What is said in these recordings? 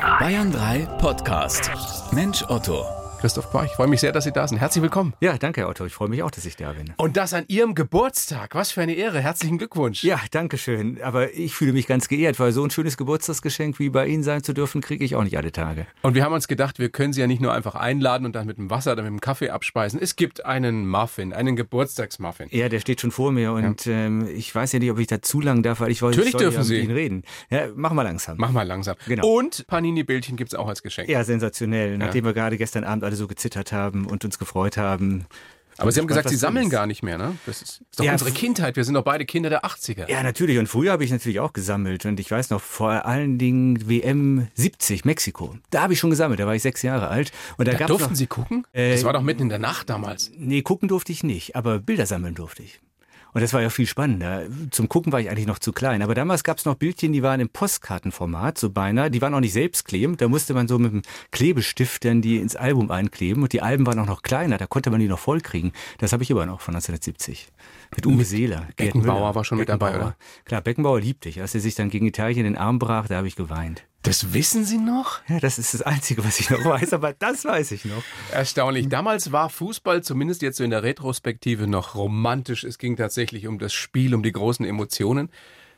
Bayern 3 Podcast. Mensch Otto. Christoph Bach, ich freue mich sehr, dass Sie da sind. Herzlich willkommen. Ja, danke, Herr Otto. Ich freue mich auch, dass ich da bin. Und das an Ihrem Geburtstag. Was für eine Ehre. Herzlichen Glückwunsch. Ja, danke schön. Aber ich fühle mich ganz geehrt, weil so ein schönes Geburtstagsgeschenk wie bei Ihnen sein zu dürfen, kriege ich auch nicht alle Tage. Und wir haben uns gedacht, wir können Sie ja nicht nur einfach einladen und dann mit dem Wasser oder mit dem Kaffee abspeisen. Es gibt einen Muffin, einen Geburtstagsmuffin. Ja, der steht schon vor mir und ja. ähm, ich weiß ja nicht, ob ich da zu lang darf, weil ich wollte Natürlich dürfen Sie. mit Ihnen reden. Ja, mach mal langsam. Mach mal langsam. Genau. Und Panini-Bildchen gibt es auch als Geschenk. Ja, sensationell. Nachdem wir gerade gestern Abend alle so gezittert haben und uns gefreut haben. Aber Sie haben gesagt, Sie sammeln gar nicht mehr, ne? Das ist, ist doch Ja, unsere Kindheit. Wir sind doch beide Kinder der 80er. Ja, natürlich. Und früher habe ich natürlich auch gesammelt. Und ich weiß noch, vor allen Dingen WM 70, Mexiko. Da habe ich schon gesammelt. Da war ich sechs Jahre alt. Und da, Da durften noch, Sie gucken? Äh, das war doch mitten in der Nacht damals. Nee, gucken durfte ich nicht, aber Bilder sammeln durfte ich. Und das war ja viel spannender. Zum Gucken war ich eigentlich noch zu klein. Aber damals gab es noch Bildchen, die waren im Postkartenformat, so beinahe. Die waren auch nicht selbstklebend. Da musste man so mit dem Klebestift dann die ins Album einkleben. Und die Alben waren auch noch kleiner. Da konnte man die noch vollkriegen. Das habe ich immer noch von 1970. Mit Uwe Seeler. Beckenbauer Müller. war schon mit dabei, Beckenbauer. Klar, Beckenbauer liebte ich. Als er sich dann gegen Italien den Arm brach, da habe ich geweint. Das wissen Sie noch? Ja, das ist das Einzige, was ich noch weiß. Aber das weiß ich noch. Erstaunlich. Damals war Fußball zumindest jetzt so in der Retrospektive noch romantisch. Es ging tatsächlich um das Spiel, um die großen Emotionen.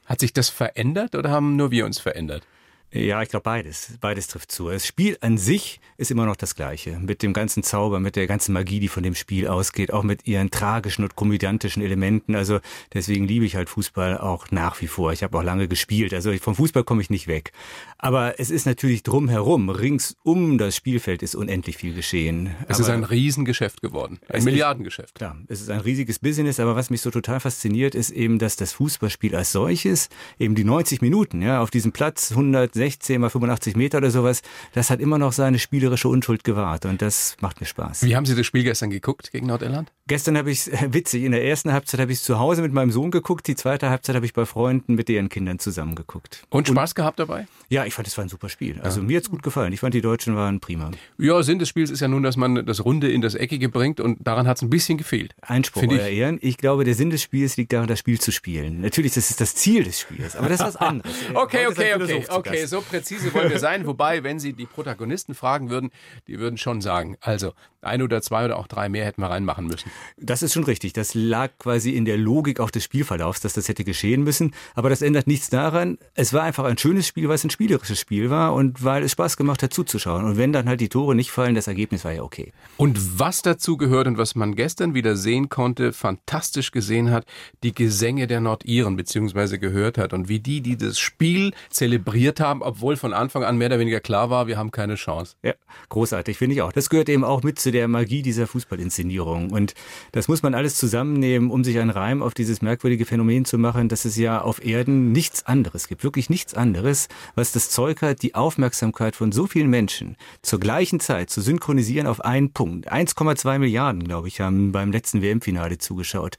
Hat sich das verändert oder haben nur wir uns verändert? Ja, ich glaube beides. Beides trifft zu. Das Spiel an sich ist immer noch das gleiche. Mit dem ganzen Zauber, mit der ganzen Magie, die von dem Spiel ausgeht, auch mit ihren tragischen und komödiantischen Elementen. Also deswegen liebe ich halt Fußball auch nach wie vor. Ich habe auch lange gespielt. Also vom Fußball komme ich nicht weg. Aber es ist natürlich drumherum, rings um das Spielfeld ist unendlich viel geschehen. Es aber ist ein Riesengeschäft geworden. Ein Es ist-. Klar, es ist ein riesiges Business, aber was mich so total fasziniert, ist eben, dass das Fußballspiel als solches, eben die 90 Minuten, ja, auf diesem Platz, 116 mal 85 Meter oder sowas, das hat immer noch seine spielerische Unschuld gewahrt und das macht mir Spaß. Wie haben Sie das Spiel gestern geguckt gegen Nordirland? Gestern habe ich witzig, in der ersten Halbzeit habe ich zu Hause mit meinem Sohn geguckt, die zweite Halbzeit habe ich bei Freunden mit deren Kindern zusammen geguckt. Und Spaß gehabt dabei? Ja, ich fand, es war ein super Spiel. Also mir hat's gut gefallen. Ich fand, die Deutschen waren prima. Ja, Sinn des Spiels ist ja nun, dass man das Runde in das Eckige bringt und daran hat es ein bisschen gefehlt. Einspruch, euer ich. Ehren. Ich glaube, der Sinn des Spiels liegt darin, das Spiel zu spielen. Natürlich, das ist das Ziel des Spiels, aber das ist was anderes. Okay, okay, okay, okay, so präzise wollen wir sein. Wobei, wenn Sie die Protagonisten fragen würden, die würden schon sagen, also ein oder zwei oder auch drei mehr hätten wir reinmachen müssen. Das ist schon richtig. Das lag quasi in der Logik auch des Spielverlaufs, dass das hätte geschehen müssen. Aber das ändert nichts daran. Es war einfach ein schönes Spiel, weil es ein spielerisches Spiel war und weil es Spaß gemacht hat zuzuschauen. Und wenn dann halt die Tore nicht fallen, das Ergebnis war ja okay. Und was dazu gehört und was man gestern wieder sehen konnte, fantastisch gesehen hat, die Gesänge der Nordiren beziehungsweise gehört hat und wie die, die das Spiel zelebriert haben, obwohl von Anfang an mehr oder weniger klar war, wir haben keine Chance. Ja, großartig, finde ich auch. Das gehört eben auch mit zu der Magie dieser Fußballinszenierung. Und das muss man alles zusammennehmen, um sich einen Reim auf dieses merkwürdige Phänomen zu machen, dass es ja auf Erden nichts anderes gibt, wirklich nichts anderes, was das Zeug hat, die Aufmerksamkeit von so vielen Menschen zur gleichen Zeit zu synchronisieren auf einen Punkt. 1,2 Milliarden, glaube ich, haben beim letzten WM-Finale zugeschaut.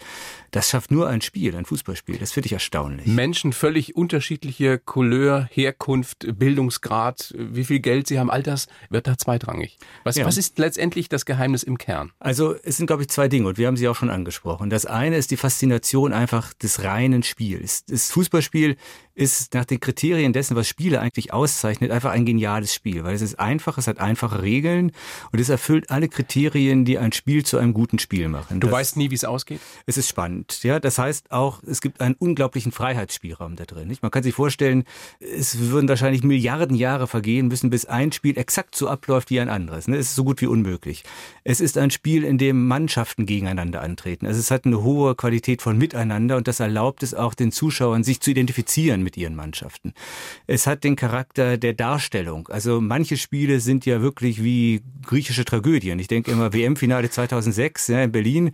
Das schafft nur ein Spiel, ein Fußballspiel. Das finde ich erstaunlich. Menschen völlig unterschiedliche Couleur, Herkunft, Bildungsgrad, wie viel Geld sie haben, all das wird da zweitrangig. Was, Ja. was ist letztendlich das Geheimnis im Kern? Also es sind, glaube ich, zwei Dinge und wir haben sie auch schon angesprochen. Das eine ist die Faszination einfach des reinen Spiels. Das Fußballspiel ist nach den Kriterien dessen, was Spiele eigentlich auszeichnet, einfach ein geniales Spiel, weil es ist einfach, es hat einfache Regeln und es erfüllt alle Kriterien, die ein Spiel zu einem guten Spiel machen. Du das, weißt nie, wie es ausgeht? es ist spannend, ja. Das heißt auch, es gibt einen unglaublichen Freiheitsspielraum da drin. Nicht? Man kann sich vorstellen, es würden wahrscheinlich Milliarden Jahre vergehen müssen, bis ein Spiel exakt so abläuft wie ein anderes. Ne? Es ist so gut wie unmöglich. Es ist ein Spiel, in dem Mannschaften gegeneinander antreten. Also es hat eine hohe Qualität von Miteinander und das erlaubt es auch den Zuschauern, sich zu identifizieren mit ihren Mannschaften. Es hat den Charakter der Darstellung. Also manche Spiele sind ja wirklich wie griechische Tragödien. Ich denke immer WM-Finale 2006 ja, in Berlin.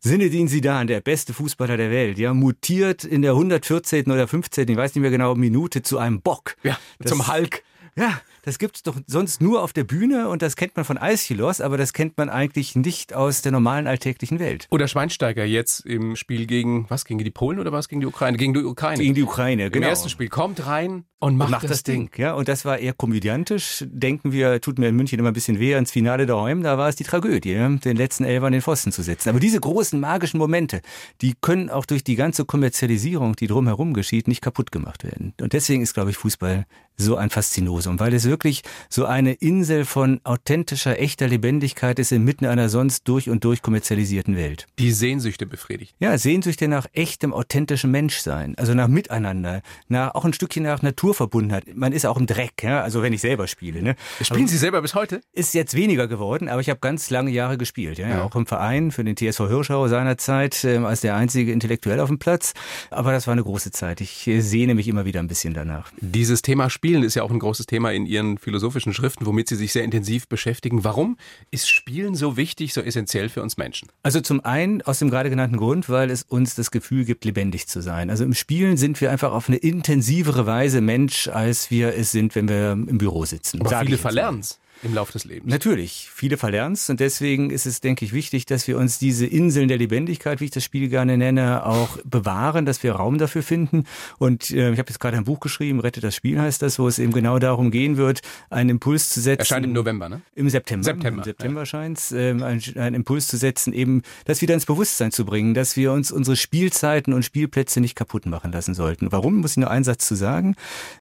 Zinedine Zidane, der beste Fußballer der Welt, ja, mutiert in der 114. oder 15., ich weiß nicht mehr genau, Minute zu einem Bock. Ja, Das- zum Hulk. Ja, das gibt's doch sonst nur auf der Bühne und das kennt man von Aeschylus, aber das kennt man eigentlich nicht aus der normalen alltäglichen Welt. Oder Schweinsteiger jetzt im Spiel gegen, was, gegen die Polen oder was? Gegen die Ukraine? Gegen die Ukraine. Gegen die Ukraine, Im genau. ersten Spiel kommt rein und macht, macht das Ding. Ja, und das war eher komödiantisch. Denken wir, tut mir in München immer ein bisschen weh ans Finale daheim, da war es die Tragödie, den letzten Elfer an den Pfosten zu setzen. Aber diese großen magischen Momente, die können auch durch die ganze Kommerzialisierung, die drumherum geschieht, nicht kaputt gemacht werden. Und deswegen ist, glaube ich, Fußball so ein Faszinosum, weil es wirklich so eine Insel von authentischer, echter Lebendigkeit ist inmitten einer sonst durch und durch kommerzialisierten Welt. Die Sehnsüchte befriedigt. Ja, Sehnsüchte nach echtem, authentischem Menschsein, also nach Miteinander, nach auch ein Stückchen nach Naturverbundenheit. Man ist auch im Dreck, ja, also wenn ich selber spiele. Ne? Spielen aber Sie selber bis heute? Ist jetzt weniger geworden, aber ich habe ganz lange Jahre gespielt, ja, ja. auch im Verein für den TSV Hirschau seinerzeit äh, als der einzige Intellektuell auf dem Platz. Aber das war eine große Zeit. Ich äh, sehne mich immer wieder ein bisschen danach. Dieses Thema Spielen ist ja auch ein großes Thema in Ihren philosophischen Schriften, womit Sie sich sehr intensiv beschäftigen. Warum ist Spielen so wichtig, so essentiell für uns Menschen? Also zum einen aus dem gerade genannten Grund, weil es uns das Gefühl gibt, lebendig zu sein. Also im Spielen sind wir einfach auf eine intensivere Weise Mensch, als wir es sind, wenn wir im Büro sitzen. Aber viele verlernen es im Laufe des Lebens. Natürlich, viele verlernen es und deswegen ist es, denke ich, wichtig, dass wir uns diese Inseln der Lebendigkeit, wie ich das Spiel gerne nenne, auch bewahren, dass wir Raum dafür finden. Und äh, ich habe jetzt gerade ein Buch geschrieben, Rettet das Spiel heißt das, wo es eben genau darum gehen wird, einen Impuls zu setzen. Erscheint im November, ne? Im September. September. Im September ja. scheint es, äh, einen, einen Impuls zu setzen, eben das wieder ins Bewusstsein zu bringen, dass wir uns unsere Spielzeiten und Spielplätze nicht kaputt machen lassen sollten. Warum, muss ich nur einen Satz zu sagen?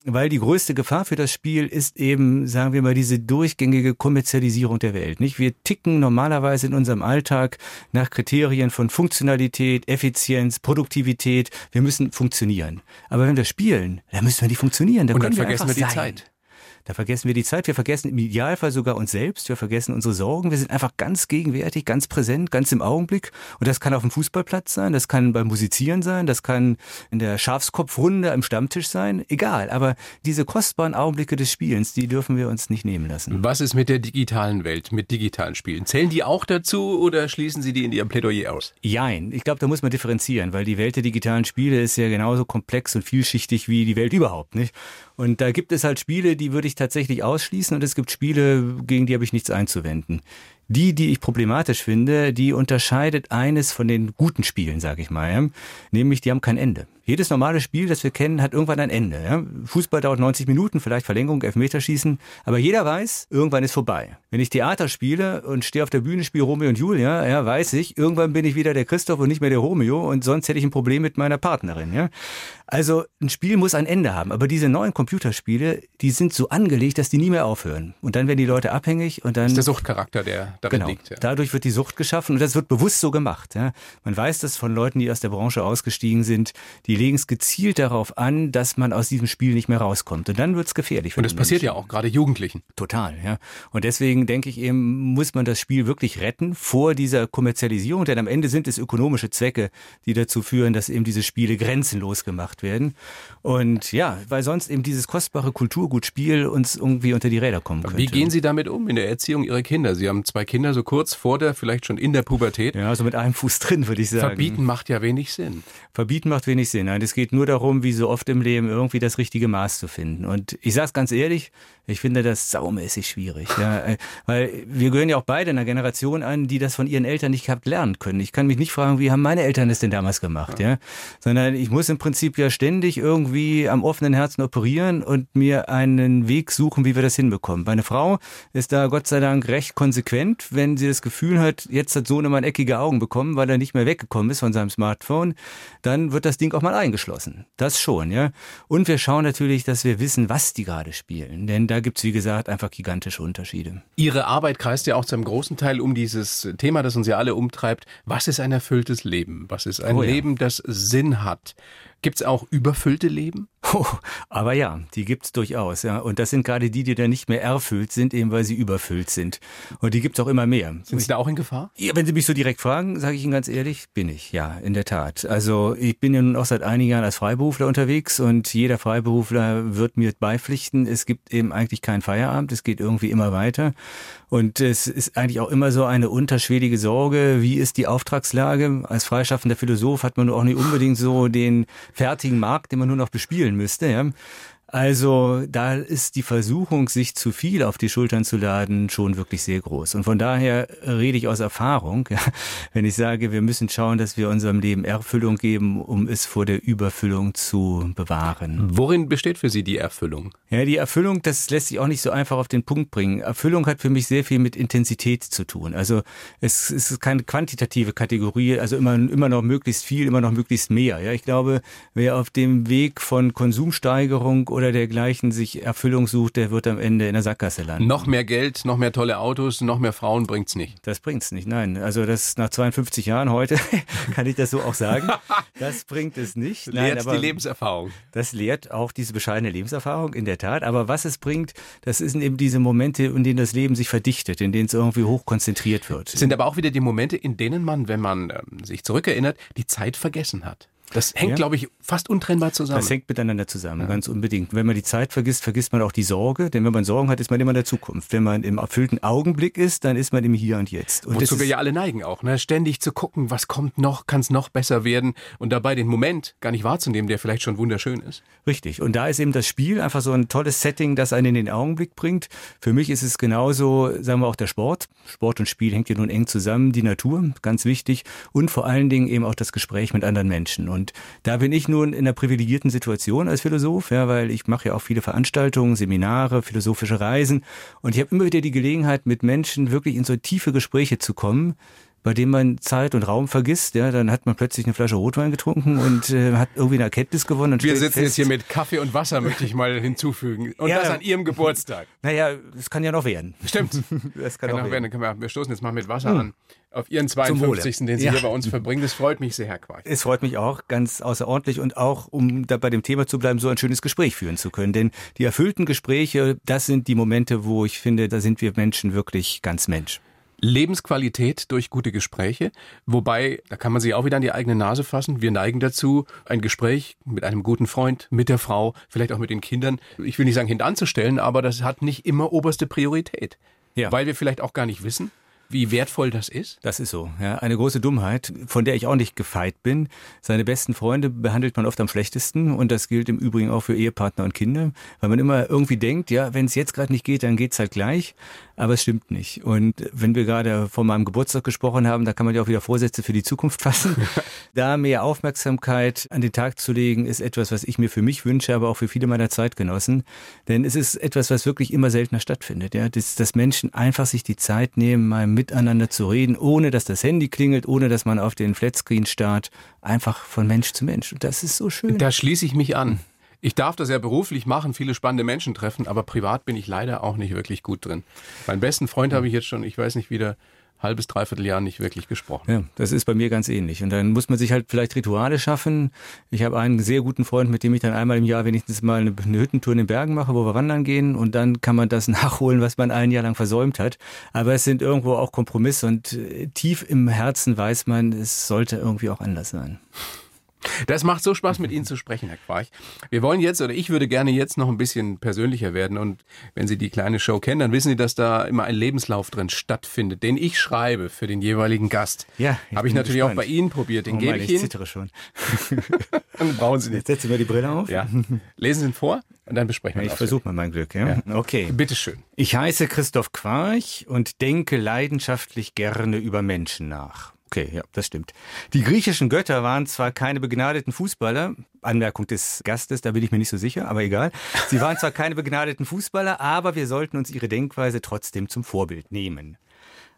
Weil die größte Gefahr für das Spiel ist eben, sagen wir mal, diese durchgängige Kommerzialisierung Digitalisierung der Welt. Nicht? Wir ticken normalerweise in unserem Alltag nach Kriterien von Funktionalität, Effizienz, Produktivität. Wir müssen funktionieren. Aber wenn wir spielen, dann müssen wir nicht funktionieren. Dann Und dann vergessen wir die sein. Zeit. Da vergessen wir die Zeit, wir vergessen im Idealfall sogar uns selbst, wir vergessen unsere Sorgen, wir sind einfach ganz gegenwärtig, ganz präsent, ganz im Augenblick. Und das kann auf dem Fußballplatz sein, das kann beim Musizieren sein, das kann in der Schafskopfrunde am Stammtisch sein, egal. Aber diese kostbaren Augenblicke des Spielens, die dürfen wir uns nicht nehmen lassen. Was ist mit der digitalen Welt, mit digitalen Spielen? Zählen die auch dazu oder schließen Sie die in Ihrem Plädoyer aus? Jein. Ich glaube, da muss man differenzieren, weil die Welt der digitalen Spiele ist ja genauso komplex und vielschichtig wie die Welt überhaupt, nicht? Und da gibt es halt Spiele, die würde ich tatsächlich ausschließen und es gibt Spiele, gegen die habe ich nichts einzuwenden. Die, die ich problematisch finde, die unterscheidet eines von den guten Spielen, sage ich mal, nämlich die haben kein Ende. Jedes normale Spiel, das wir kennen, hat irgendwann ein Ende. Fußball dauert 90 Minuten, vielleicht Verlängerung, Elfmeterschießen, aber jeder weiß, irgendwann ist vorbei. Wenn ich Theater spiele und stehe auf der Bühne, spiele Romeo und Julia, ja, weiß ich, irgendwann bin ich wieder der Christoph und nicht mehr der Romeo und sonst hätte ich ein Problem mit meiner Partnerin. Ja? Also ein Spiel muss ein Ende haben, aber diese neuen Computerspiele, die sind so angelegt, dass die nie mehr aufhören. Und dann werden die Leute abhängig und dann... Das ist der Suchtcharakter, der darin genau, liegt. Ja. Dadurch wird die Sucht geschaffen und das wird bewusst so gemacht. Ja? Man weiß das von Leuten, die aus der Branche ausgestiegen sind, die legen es gezielt darauf an, dass man aus diesem Spiel nicht mehr rauskommt. Und dann wird es gefährlich. Und das passiert ja auch gerade Jugendlichen. Total, ja. Und deswegen denke ich eben, muss man das Spiel wirklich retten vor dieser Kommerzialisierung, denn am Ende sind es ökonomische Zwecke, die dazu führen, dass eben diese Spiele grenzenlos gemacht werden. Und ja, weil sonst eben dieses kostbare Kulturgutspiel uns irgendwie unter die Räder kommen könnte. Wie gehen Sie damit um in der Erziehung Ihrer Kinder? Sie haben zwei Kinder so kurz vor der, vielleicht schon in der Pubertät. Ja, so mit einem Fuß drin, würde ich sagen. Verbieten macht ja wenig Sinn. Verbieten macht wenig Sinn. Nein, es geht nur darum, wie so oft im Leben irgendwie das richtige Maß zu finden. Und ich sage es ganz ehrlich, ich finde das saumäßig schwierig. Ja, äh, weil wir gehören ja auch beide einer Generation an, die das von ihren Eltern nicht gehabt lernen können. Ich kann mich nicht fragen, wie haben meine Eltern das denn damals gemacht, ja? Sondern ich muss im Prinzip ja ständig irgendwie am offenen Herzen operieren und mir einen Weg suchen, wie wir das hinbekommen. Meine Frau ist da Gott sei Dank recht konsequent, wenn sie das Gefühl hat, jetzt hat Sohnemann eckige Augen bekommen, weil er nicht mehr weggekommen ist von seinem Smartphone, dann wird das Ding auch mal eingeschlossen. Das schon, ja. Und wir schauen natürlich, dass wir wissen, was die gerade spielen. Denn da da gibt es, wie gesagt, einfach gigantische Unterschiede. Ihre Arbeit kreist ja auch zu einem großen Teil um dieses Thema, das uns ja alle umtreibt. Was ist ein erfülltes Leben? Was ist ein oh ja. Leben, das Sinn hat? Gibt es auch überfüllte Leben? Oh, aber ja, die gibt's durchaus. Ja. Und das sind gerade die, die dann nicht mehr erfüllt sind, eben weil sie überfüllt sind. Und die gibt's auch immer mehr. Sind Sie da auch in Gefahr? Ja, wenn Sie mich so direkt fragen, sage ich Ihnen ganz ehrlich, bin ich. Ja, in der Tat. Also ich bin ja nun auch seit einigen Jahren als Freiberufler unterwegs und jeder Freiberufler wird mir beipflichten, es gibt eben eigentlich keinen Feierabend, es geht irgendwie immer weiter. Und es ist eigentlich auch immer so eine unterschwellige Sorge, wie ist die Auftragslage? Als freischaffender Philosoph hat man auch nicht unbedingt so den fertigen Markt, den man nur noch bespielen müsste. Ja? Also da ist die Versuchung, sich zu viel auf die Schultern zu laden, schon wirklich sehr groß. Und von daher rede ich aus Erfahrung, ja, wenn ich sage, wir müssen schauen, dass wir unserem Leben Erfüllung geben, um es vor der Überfüllung zu bewahren. Worin besteht für Sie die Erfüllung? Ja, die Erfüllung, das lässt sich auch nicht so einfach auf den Punkt bringen. Erfüllung hat für mich sehr viel mit Intensität zu tun. Also es, es ist keine quantitative Kategorie, also immer, immer noch möglichst viel, immer noch möglichst mehr. Ja, ich glaube, wer auf dem Weg von Konsumsteigerung oder dergleichen sich Erfüllung sucht, der wird am Ende in der Sackgasse landen. Noch mehr Geld, noch mehr tolle Autos, noch mehr Frauen bringt's nicht. Das bringt's nicht, nein. Also das nach 52 Jahren heute kann ich das so auch sagen. Das bringt es nicht. Nein, lehrt die Lebenserfahrung. Das lehrt auch diese bescheidene Lebenserfahrung, in der Tat. Aber was es bringt, das sind eben diese Momente, in denen das Leben sich verdichtet, in denen es irgendwie hoch konzentriert wird. Es sind aber auch wieder die Momente, in denen man, wenn man ähm, sich zurückerinnert, die Zeit vergessen hat. Das hängt, ja. glaube ich, fast untrennbar zusammen. Das hängt miteinander zusammen, ja. ganz unbedingt. Wenn man die Zeit vergisst, vergisst man auch die Sorge. Denn wenn man Sorgen hat, ist man immer in der Zukunft. Wenn man im erfüllten Augenblick ist, dann ist man im Hier und Jetzt. Und Wozu wir ja alle neigen auch, ne? ständig zu gucken, was kommt noch, kann es noch besser werden und dabei den Moment gar nicht wahrzunehmen, der vielleicht schon wunderschön ist. Richtig. Und da ist eben das Spiel einfach so ein tolles Setting, das einen in den Augenblick bringt. Für mich ist es genauso, sagen wir auch der Sport. Sport und Spiel hängt ja nun eng zusammen. Die Natur, ganz wichtig. Und vor allen Dingen eben auch das Gespräch mit anderen Menschen. Und da bin ich ich nun in einer privilegierten Situation als Philosoph, ja, weil ich mache ja auch viele Veranstaltungen, Seminare, philosophische Reisen und ich habe immer wieder die Gelegenheit, mit Menschen wirklich in so tiefe Gespräche zu kommen, bei dem man Zeit und Raum vergisst, ja, dann hat man plötzlich eine Flasche Rotwein getrunken und äh, hat irgendwie eine Erkenntnis gewonnen. Und Wir sitzen fest, jetzt hier mit Kaffee und Wasser, möchte ich mal hinzufügen. Und ja, das an Ihrem Geburtstag. Naja, es kann ja noch werden. Stimmt. Das kann, kann noch werden. werden. Wir stoßen jetzt mal mit Wasser hm. an. Auf Ihren 52. den Sie ja. hier bei uns verbringen. Das freut mich sehr, Herr Quark. Es freut mich auch ganz außerordentlich und auch, um da bei dem Thema zu bleiben, so ein schönes Gespräch führen zu können. Denn die erfüllten Gespräche, das sind die Momente, wo ich finde, da sind wir Menschen wirklich ganz Mensch. Lebensqualität durch gute Gespräche. Wobei, da kann man sich auch wieder an die eigene Nase fassen. Wir neigen dazu, ein Gespräch mit einem guten Freund, mit der Frau, vielleicht auch mit den Kindern, ich will nicht sagen hintanzustellen, aber das hat nicht immer oberste Priorität. Ja. Weil wir vielleicht auch gar nicht wissen, wie wertvoll das ist? Das ist so. Ja, eine große Dummheit, von der ich auch nicht gefeit bin. Seine besten Freunde behandelt man oft am schlechtesten und das gilt im Übrigen auch für Ehepartner und Kinder, weil man immer irgendwie denkt, ja, wenn es jetzt gerade nicht geht, dann geht's halt gleich, aber es stimmt nicht. Und wenn wir gerade von meinem Geburtstag gesprochen haben, da kann man ja auch wieder Vorsätze für die Zukunft fassen. da mehr Aufmerksamkeit an den Tag zu legen, ist etwas, was ich mir für mich wünsche, aber auch für viele meiner Zeitgenossen, denn es ist etwas, was wirklich immer seltener stattfindet, ja, dass, dass Menschen einfach sich die Zeit nehmen, mal miteinander zu reden, ohne dass das Handy klingelt, ohne dass man auf den Flatscreen starrt, einfach von Mensch zu Mensch. Und das ist so schön. Da schließe ich mich an. Ich darf das ja beruflich machen, viele spannende Menschen treffen, aber privat bin ich leider auch nicht wirklich gut drin. Meinen besten Freund habe ich jetzt schon, ich weiß nicht, wieder halbes, dreiviertel Jahr nicht wirklich gesprochen. Ja, das ist bei mir ganz ähnlich. Und dann muss man sich halt vielleicht Rituale schaffen. Ich habe einen sehr guten Freund, mit dem ich dann einmal im Jahr wenigstens mal eine, eine Hüttentour in den Bergen mache, wo wir wandern gehen. Und dann kann man das nachholen, was man ein Jahr lang versäumt hat. Aber es sind irgendwo auch Kompromisse und äh, tief im Herzen weiß man, es sollte irgendwie auch anders sein. Das macht so Spaß, mit Ihnen zu sprechen, Herr Quarch. Wir wollen jetzt, oder ich würde gerne jetzt noch ein bisschen persönlicher werden. Und wenn Sie die kleine Show kennen, dann wissen Sie, dass da immer ein Lebenslauf drin stattfindet, den ich schreibe für den jeweiligen Gast. Ja. Habe ich natürlich gespannt. auch bei Ihnen probiert. Den oh, gebe ich Ihnen. Ich zittere schon. dann brauchen Sie nicht. Jetzt setzen wir die Brille auf. Ja. Lesen Sie ihn vor und dann besprechen wir ja, Ich versuche mal mein Glück, ja? ja. Okay. Bitteschön. Ich heiße Christoph Quarch und denke leidenschaftlich gerne über Menschen nach. Okay, ja, das stimmt. Die griechischen Götter waren zwar keine begnadeten Fußballer, Anmerkung des Gastes, da bin ich mir nicht so sicher, aber egal. Sie waren zwar keine begnadeten Fußballer, aber wir sollten uns ihre Denkweise trotzdem zum Vorbild nehmen.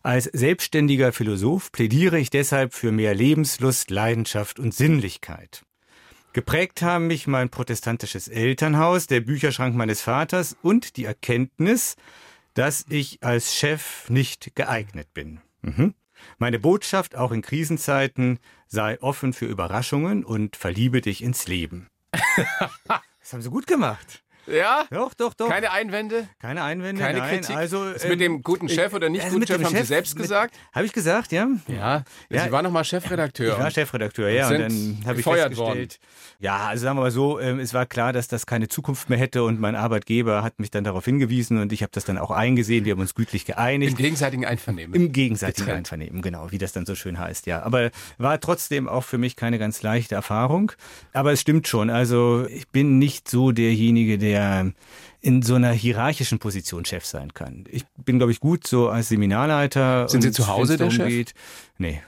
Als selbstständiger Philosoph plädiere ich deshalb für mehr Lebenslust, Leidenschaft und Sinnlichkeit. Geprägt haben mich mein protestantisches Elternhaus, der Bücherschrank meines Vaters und die Erkenntnis, dass ich als Chef nicht geeignet bin. Mhm. Meine Botschaft auch in Krisenzeiten sei offen für Überraschungen und verliebe dich ins Leben. das haben sie gut gemacht. Ja? Doch, doch, doch. Keine Einwände? Keine Einwände, Keine nein. Kritik? Also, ist mit dem guten ähm, Chef oder nicht äh, guten Chef, haben Chef, Sie selbst gesagt? Habe ich gesagt, ja. Ja, ja. Sie waren nochmal Chefredakteur. Ich war Chefredakteur, ja. Und dann habe ich festgestellt, worden. ja, also sagen wir mal so, ähm, es war klar, dass das keine Zukunft mehr hätte und mein Arbeitgeber hat mich dann darauf hingewiesen und ich habe das dann auch eingesehen. Wir haben uns gütlich geeinigt. Im gegenseitigen Einvernehmen. Im gegenseitigen Getrennt. Einvernehmen, genau, wie das dann so schön heißt, ja. Aber war trotzdem auch für mich keine ganz leichte Erfahrung. Aber es stimmt schon, also ich bin nicht so derjenige, der in so einer hierarchischen Position Chef sein kann. Ich bin, glaube ich, gut so als Seminarleiter. Sind Sie zu Hause der Chef? Geht. Nee.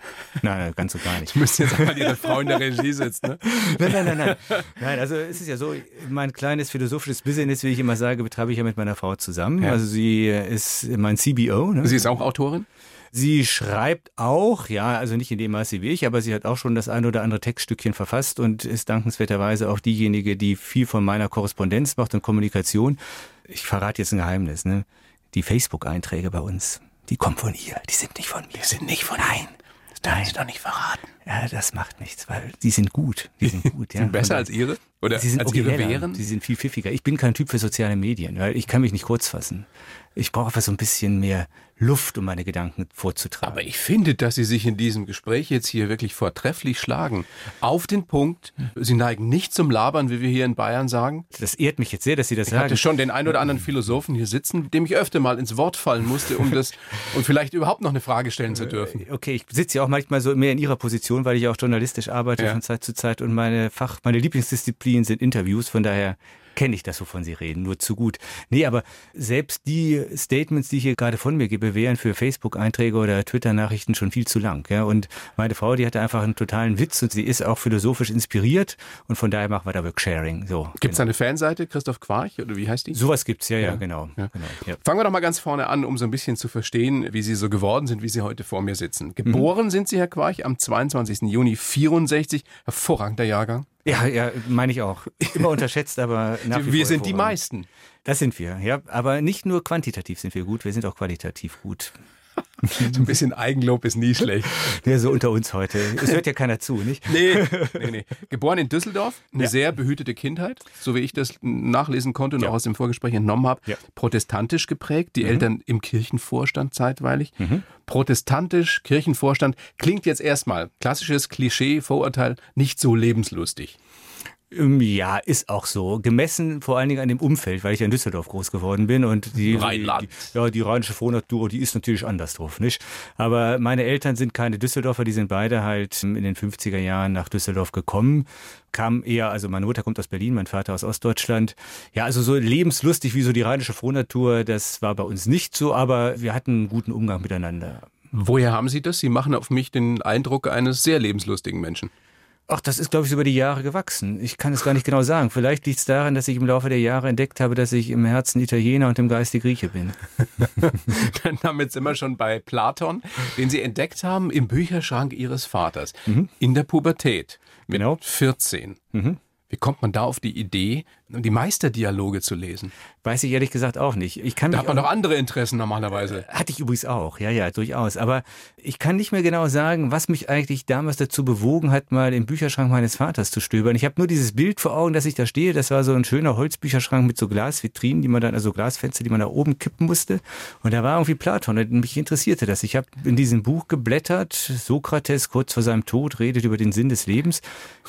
Nein, ganz so gar nicht. Du müsst jetzt einmal Ihre Frau in der Regie sitzen, ne? Nein, nein, nein, nein. Nein, also es ist ja so, mein kleines philosophisches Business, wie ich immer sage, betreibe ich ja mit meiner Frau zusammen. Ja. Also sie ist mein CBO. Ne? Sie ist auch Autorin? Sie schreibt auch, ja, also nicht in dem Maße wie ich, aber sie hat auch schon das ein oder andere Textstückchen verfasst und ist dankenswerterweise auch diejenige, die viel von meiner Korrespondenz macht und Kommunikation. Ich verrate jetzt ein Geheimnis, ne? Die Facebook-Einträge bei uns, die kommen von ihr, die sind nicht von mir. Die sind nicht von Nein. Das dürfen Sie doch nicht verraten. Ja, das macht nichts, weil die sind gut. Die sind gut, ja. Sind besser als Ihre? Oder Sie sind als Ihre wären? Sie sind viel pfiffiger. Ich bin kein Typ für soziale Medien, weil ich kann mich nicht kurz fassen. Ich brauche einfach so ein bisschen mehr Luft, um meine Gedanken vorzutragen. Aber ich finde, dass Sie sich in diesem Gespräch jetzt hier wirklich vortrefflich schlagen. Auf den Punkt. Sie neigen nicht zum Labern, wie wir hier in Bayern sagen. das ehrt mich jetzt sehr, dass Sie das Ich hatte sagen. schon den ein oder anderen Philosophen hier sitzen, dem ich öfter mal ins Wort fallen musste, um das und vielleicht überhaupt noch eine Frage stellen zu dürfen. Okay, ich sitze ja auch manchmal so mehr in Ihrer Position, weil ich auch journalistisch arbeite Ja. von Zeit zu Zeit und meine Fach, meine Lieblingsdisziplin sind Interviews, von daher kenne ich das, wovon Sie reden, nur zu gut. Nee, aber selbst die Statements, die ich hier gerade von mir gebe, wären für Facebook-Einträge oder Twitter-Nachrichten schon viel zu lang. Ja? Und meine Frau, die hatte einfach einen totalen Witz und sie ist auch philosophisch inspiriert und von daher machen wir da Worksharing. So, Gibt es eine Fanseite, Christoph Quarch, oder wie heißt die? Sowas gibt's, ja, ja, genau. genau ja. Fangen wir doch mal ganz vorne an, um so ein bisschen zu verstehen, wie Sie so geworden sind, wie Sie heute vor mir sitzen. Geboren sind Sie, Herr Quarch, am 22. Juni 64. Hervorragender Jahrgang. Ja, ja, meine ich auch. Immer unterschätzt, aber nach wie wir sind die meisten. Das sind wir, ja. Aber nicht nur quantitativ sind wir gut, wir sind auch qualitativ gut. So ein bisschen Eigenlob ist nie schlecht. Ja, so unter uns heute. Es hört ja keiner zu, nicht? Nee, nee, nee. Geboren in Düsseldorf, eine sehr behütete Kindheit, so wie ich das nachlesen konnte und Ja. auch aus dem Vorgespräch entnommen habe. Ja. Protestantisch geprägt, Mhm. die Eltern im Kirchenvorstand zeitweilig. Protestantisch, Kirchenvorstand, klingt jetzt erstmal, klassisches Klischee, Vorurteil, nicht so lebenslustig. Ja, ist auch so. Gemessen vor allen Dingen an dem Umfeld, weil ich ja in Düsseldorf groß geworden bin und die, Rheinland. Die, ja, die rheinische Frohnatur, die ist natürlich anders drauf, nicht? Aber meine Eltern sind keine Düsseldorfer, die sind beide halt in den 50er Jahren nach Düsseldorf gekommen. Kam eher, also meine Mutter kommt aus Berlin, mein Vater aus Ostdeutschland. Ja, also so lebenslustig wie so die rheinische Frohnatur, das war bei uns nicht so, aber wir hatten einen guten Umgang miteinander. Woher haben Sie das? Sie machen auf mich den Eindruck eines sehr lebenslustigen Menschen. Ach, das ist, glaube ich, über die Jahre gewachsen. Ich kann es gar nicht genau sagen. Vielleicht liegt es daran, dass ich im Laufe der Jahre entdeckt habe, dass ich im Herzen Italiener und im Geiste Grieche bin. Damit sind wir schon bei Platon, den Sie entdeckt haben im Bücherschrank Ihres Vaters. In der Pubertät. Mit Genau. 14. Wie kommt man da auf die Idee, die Meisterdialoge zu lesen? Weiß ich ehrlich gesagt auch nicht. Ich kann Da hat man doch andere Interessen normalerweise. Hatte ich übrigens auch, ja, ja, durchaus. Aber ich kann nicht mehr genau sagen, was mich eigentlich damals dazu bewogen hat, mal im Bücherschrank meines Vaters zu stöbern. Ich habe nur dieses Bild vor Augen, dass ich da stehe. Das war so ein schöner Holzbücherschrank mit so Glasvitrinen, die man dann, also Glasfenster, die man nach oben kippen musste. Und da war irgendwie Platon und mich interessierte das. Ich habe in diesem Buch geblättert. Sokrates kurz vor seinem Tod redet über den Sinn des Lebens.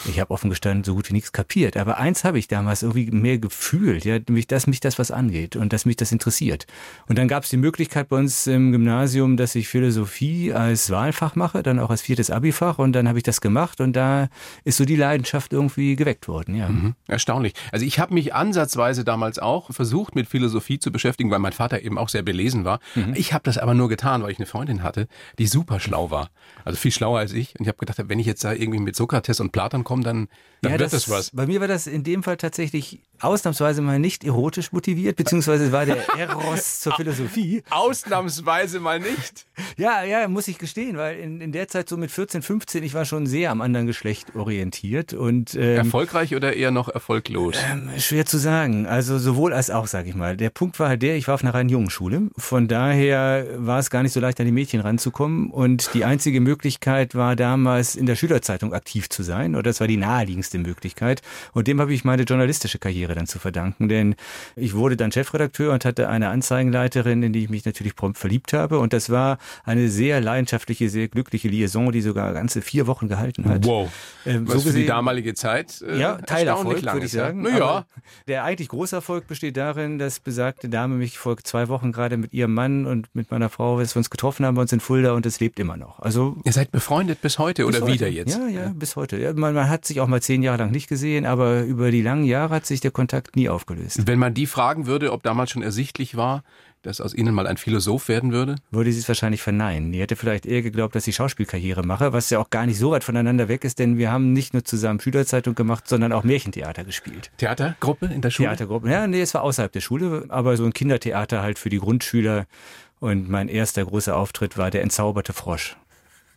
Ich habe offen gestanden so gut wie nichts kapiert. Aber eins habe ich damals irgendwie mehr gefühlt, ja, nämlich, dass mich das was angeht und dass mich das interessiert. Und dann gab es die Möglichkeit bei uns im Gymnasium, dass ich Philosophie als Wahlfach mache, dann auch als viertes Abifach und dann habe ich das gemacht und da ist so die Leidenschaft irgendwie geweckt worden, ja. Erstaunlich. Also ich habe mich ansatzweise damals auch versucht, mit Philosophie zu beschäftigen, weil mein Vater eben auch sehr belesen war. Ich habe das aber nur getan, weil ich eine Freundin hatte, die super schlau war. Also viel schlauer als ich. Und ich habe gedacht, wenn ich jetzt da irgendwie mit Sokrates und Platon komme, dann, dann wird das, was. Bei mir war das in dem Fall tatsächlich ausnahmsweise mal nicht erotisch motiviert, beziehungsweise war der Eros zur Philosophie. Ausnahmsweise mal nicht. Ja, ja, muss ich gestehen, weil in, in der Zeit so mit 14, 15, ich war schon sehr am anderen Geschlecht orientiert und ähm, Erfolgreich oder eher noch erfolglos? Schwer zu sagen. Also sowohl als auch, sag ich mal. Der Punkt war halt der, ich war auf einer rein jungen Schule. Von daher war es gar nicht so leicht, an die Mädchen ranzukommen. Und die einzige Möglichkeit war damals in der Schülerzeitung aktiv zu sein. Oder das war die naheliegendste Möglichkeit. Und dem habe ich meine journalistische Karriere dann zu verdanken. Denn ich wurde dann Chefredakteur und hatte eine Anzeigenleiterin, in die ich mich natürlich prompt verliebt habe. Und das war eine sehr leidenschaftliche, sehr glückliche Liaison, die sogar ganze vier Wochen gehalten hat. Wow. Ähm, Was so für die gesehen- damalige Zeit äh, ja, Teilerfolg, würde ich ist, ja. sagen. Naja, Der eigentlich große Erfolg besteht darin, dass besagte Dame mich vor zwei Wochen gerade mit ihrem Mann und mit meiner Frau, dass wir uns getroffen haben bei uns in Fulda und es lebt immer noch. Also ihr seid befreundet bis heute oder bis heute. wieder jetzt? Ja, ja, bis heute. Ja, man, man hat sich auch mal zehn Jahre lang nicht gesehen. Gesehen, aber über die langen Jahre hat sich der Kontakt nie aufgelöst. Wenn man die fragen würde, ob damals schon ersichtlich war, dass aus Ihnen mal ein Philosoph werden würde? Würde sie es wahrscheinlich verneinen. Die hätte vielleicht eher geglaubt, dass ich Schauspielkarriere mache, was ja auch gar nicht so weit voneinander weg ist, denn wir haben nicht nur zusammen Schülerzeitung gemacht, sondern auch Märchentheater gespielt. Theatergruppe in der Schule? Theatergruppe. Ja, nee, es war außerhalb der Schule, aber so ein Kindertheater halt für die Grundschüler. Und mein erster großer Auftritt war der entzauberte Frosch.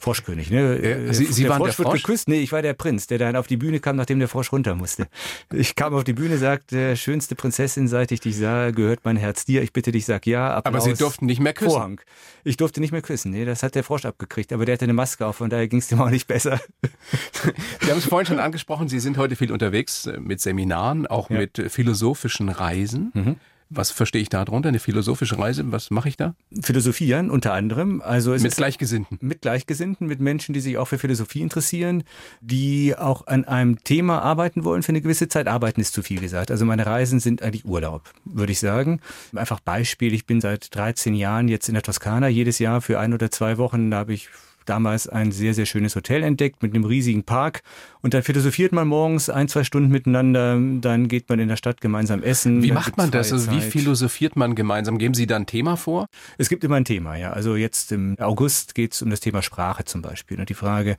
Froschkönig, ne? Ja, Sie, Sie der waren Frosch der wird Frosch? geküsst. Nee, ich war der Prinz, der dann auf die Bühne kam, nachdem der Frosch runter musste. Ich kam auf die Bühne, sagte, schönste Prinzessin, seit ich dich sah, gehört mein Herz dir. Ich bitte dich, sag ja. Applaus, Aber Sie durften nicht mehr küssen. Vorhang. Ich durfte nicht mehr küssen. Nee, das hat der Frosch abgekriegt. Aber der hatte eine Maske auf, von daher ging es dem auch nicht besser. Sie haben es vorhin schon angesprochen, Sie sind heute viel unterwegs äh, mit Seminaren, auch Ja. mit äh, philosophischen Reisen. Was verstehe ich darunter? Eine philosophische Reise? Was mache ich da? Philosophieren unter anderem. Also mit Gleichgesinnten. mit Gleichgesinnten, mit Menschen, die sich auch für Philosophie interessieren, die auch an einem Thema arbeiten wollen für eine gewisse Zeit. Arbeiten ist zu viel gesagt. Also meine Reisen sind eigentlich Urlaub, würde ich sagen. Einfach Beispiel, ich bin seit 13 Jahren jetzt in der Toskana, jedes Jahr für ein oder zwei Wochen, da habe ich damals ein sehr, sehr schönes Hotel entdeckt mit einem riesigen Park. Und dann philosophiert man morgens ein, zwei Stunden miteinander, dann geht man in der Stadt gemeinsam essen. Wie macht man das? Also wie philosophiert man gemeinsam? Geben Sie da ein Thema vor? Es gibt immer ein Thema, ja. Also jetzt im August geht es um das Thema Sprache zum Beispiel. Und die Frage,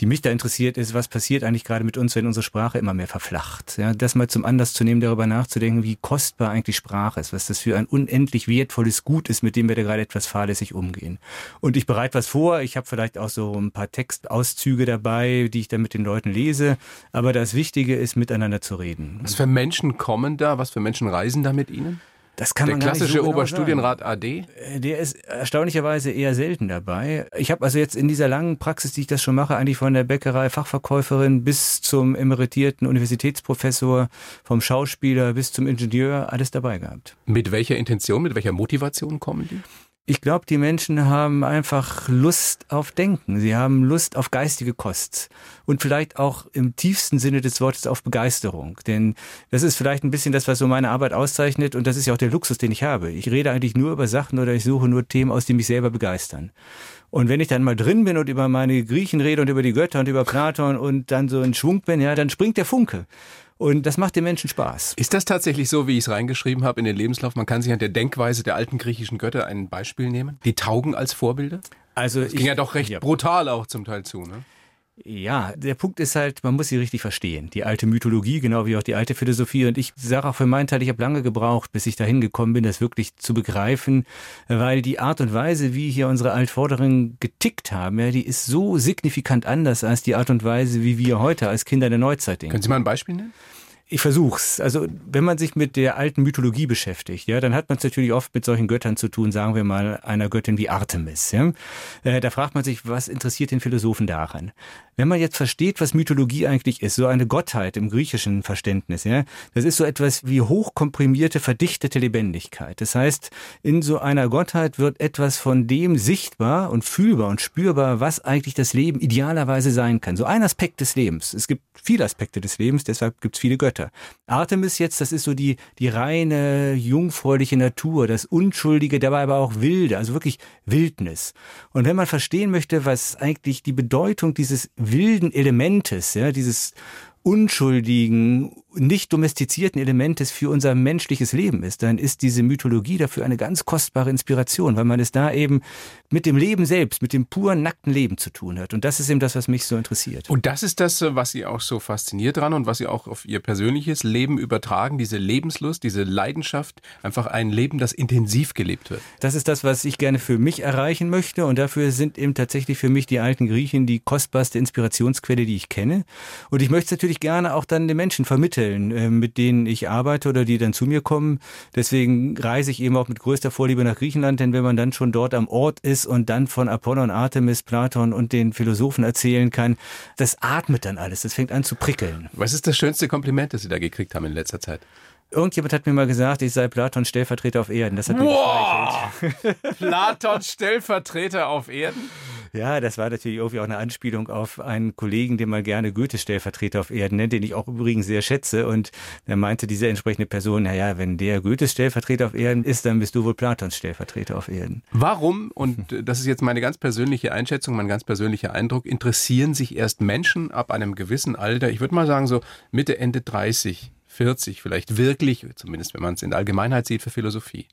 die mich da interessiert, ist, was passiert eigentlich gerade mit uns, wenn unsere Sprache immer mehr verflacht? Ja, das mal zum Anlass zu nehmen, darüber nachzudenken, wie kostbar eigentlich Sprache ist, was das für ein unendlich wertvolles Gut ist, mit dem wir da gerade etwas fahrlässig umgehen. Und ich bereite was vor, ich habe vielleicht auch so ein paar Textauszüge dabei, die ich dann mit den Leuten lese. Aber das Wichtige ist, miteinander zu reden. Was für Menschen kommen da? Was für Menschen reisen da mit Ihnen? Das kann Der man gar klassische so genau Oberstudienrat AD? Äh, Der ist erstaunlicherweise eher selten dabei. Ich habe also jetzt in dieser langen Praxis, die ich das schon mache, eigentlich von der Bäckerei Fachverkäuferin bis zum emeritierten Universitätsprofessor, vom Schauspieler bis zum Ingenieur alles dabei gehabt. Mit welcher Intention, mit welcher Motivation kommen die? Ich glaube, die Menschen haben einfach Lust auf Denken. Sie haben Lust auf geistige Kost. Und vielleicht auch im tiefsten Sinne des Wortes auf Begeisterung. Denn das ist vielleicht ein bisschen das, was so meine Arbeit auszeichnet. Und das ist ja auch der Luxus, den ich habe. Ich rede eigentlich nur über Sachen oder ich suche nur Themen aus, die mich selber begeistern. Und wenn ich dann mal drin bin und über meine Griechen rede und über die Götter und über Platon und dann so in Schwung bin, ja, dann springt der Funke. Und das macht den Menschen Spaß. Ist das tatsächlich so, wie ich es reingeschrieben habe in den Lebenslauf? Man kann sich an der Denkweise der alten griechischen Götter ein Beispiel nehmen? Die taugen als Vorbilder? Also Das ging ja doch recht ja. brutal auch zum Teil zu, ne? Ja, der Punkt ist halt, man muss sie richtig verstehen. Die alte Mythologie, genau wie auch die alte Philosophie. Und ich sage auch für meinen Teil, ich habe lange gebraucht, bis ich dahin gekommen bin, das wirklich zu begreifen, weil die Art und Weise, wie hier unsere Altvorderen getickt haben, ja, die ist so signifikant anders als die Art und Weise, wie wir heute als Kinder der Neuzeit denken. Können Sie mal ein Beispiel nennen? Ich versuch's. Also wenn man sich mit der alten Mythologie beschäftigt, ja, dann hat man es natürlich oft mit solchen Göttern zu tun, sagen wir mal einer Göttin wie Artemis. Ja? Äh, da fragt man sich, was interessiert den Philosophen daran? Wenn man jetzt versteht, was Mythologie eigentlich ist, so eine Gottheit im griechischen Verständnis, ja, das ist so etwas wie hochkomprimierte, verdichtete Lebendigkeit. Das heißt, in so einer Gottheit wird etwas von dem sichtbar und fühlbar und spürbar, was eigentlich das Leben idealerweise sein kann. So ein Aspekt des Lebens. Es gibt viele Aspekte des Lebens, deshalb gibt es viele Götter. Artemis jetzt, das ist so die, die reine, jungfräuliche Natur, das Unschuldige, dabei aber auch Wilde, also wirklich Wildnis. Und wenn man verstehen möchte, was eigentlich die Bedeutung dieses wilden Elementes, ja, dieses unschuldigen, nicht domestizierten Elementes für unser menschliches Leben ist, dann ist diese Mythologie dafür eine ganz kostbare Inspiration, weil man es da eben mit dem Leben selbst, mit dem puren, nackten Leben zu tun hat. Und das ist eben das, was mich so interessiert. Und das ist das, was Sie auch so fasziniert dran und was Sie auch auf Ihr persönliches Leben übertragen, diese Lebenslust, diese Leidenschaft, einfach ein Leben, das intensiv gelebt wird. Das ist das, was ich gerne für mich erreichen möchte. Und dafür sind eben tatsächlich für mich die alten Griechen die kostbarste Inspirationsquelle, die ich kenne. Und ich möchte es natürlich gerne auch dann den Menschen vermitteln, äh, mit denen ich arbeite oder die dann zu mir kommen. Deswegen reise ich eben auch mit größter Vorliebe nach Griechenland, denn wenn man dann schon dort am Ort ist und dann von Apollon, Artemis, Platon und den Philosophen erzählen kann, das atmet dann alles. Das fängt an zu prickeln. Was ist das schönste Kompliment, das Sie da gekriegt haben in letzter Zeit? Irgendjemand hat mir mal gesagt, ich sei Platons Stellvertreter auf Erden. Das hat mich Wow! Platon Stellvertreter auf Erden? Ja, das war natürlich irgendwie auch eine Anspielung auf einen Kollegen, den man gerne Goethe-Stellvertreter auf Erden nennt, den ich auch übrigens sehr schätze. Und er meinte diese entsprechende Person, naja, wenn der Goethes Stellvertreter auf Erden ist, dann bist du wohl Platons Stellvertreter auf Erden. Warum, und das ist jetzt meine ganz persönliche Einschätzung, mein ganz persönlicher Eindruck, interessieren sich erst Menschen ab einem gewissen Alter, ich würde mal sagen so Mitte, Ende 30, 40 vielleicht wirklich, zumindest wenn man es in der Allgemeinheit sieht, für Philosophie?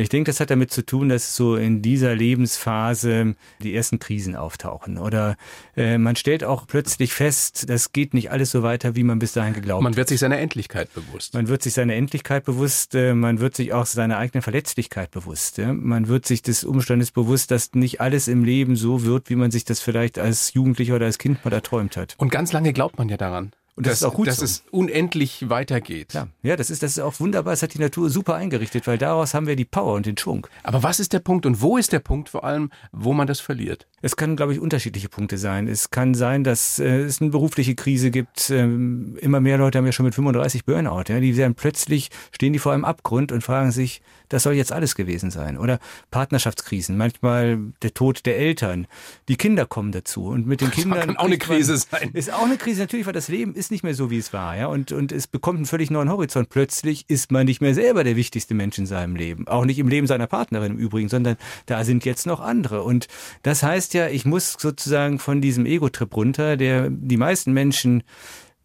Ich denke, das hat damit zu tun, dass so in dieser Lebensphase die ersten Krisen auftauchen. Oder äh, man stellt auch plötzlich fest, das geht nicht alles so weiter, wie man bis dahin geglaubt hat. Man wird sich seiner Endlichkeit bewusst. Man wird sich seiner Endlichkeit bewusst, äh, man wird sich auch seiner eigenen Verletzlichkeit bewusst. Ja? Man wird sich des Umstandes bewusst, dass nicht alles im Leben so wird, wie man sich das vielleicht als Jugendlicher oder als Kind mal erträumt hat. Und ganz lange glaubt man ja daran. Und das, das, ist auch gut dass so. es unendlich weitergeht. Ja, ja das, ist, das ist auch wunderbar. Das hat die Natur super eingerichtet, weil daraus haben wir die Power und den Schwung. Aber was ist der Punkt und wo ist der Punkt vor allem, wo man das verliert? Es kann, glaube ich, unterschiedliche Punkte sein. Es kann sein, dass äh, es eine berufliche Krise gibt. Ähm, immer mehr Leute haben ja schon mit 35 Burnout. Ja? Die werden plötzlich, stehen die vor einem Abgrund und fragen sich, das soll jetzt alles gewesen sein. Oder Partnerschaftskrisen, manchmal der Tod der Eltern. Die Kinder kommen dazu. Und mit den Kindern. Das kann auch eine Krise sein. Ist auch eine Krise, natürlich, weil das Leben ist nicht mehr so, wie es war. Ja? Und, und es bekommt einen völlig neuen Horizont. Plötzlich ist man nicht mehr selber der wichtigste Mensch in seinem Leben. Auch nicht im Leben seiner Partnerin im Übrigen, sondern da sind jetzt noch andere. Und das heißt ja, ich muss sozusagen von diesem Ego-Trip runter, der die meisten Menschen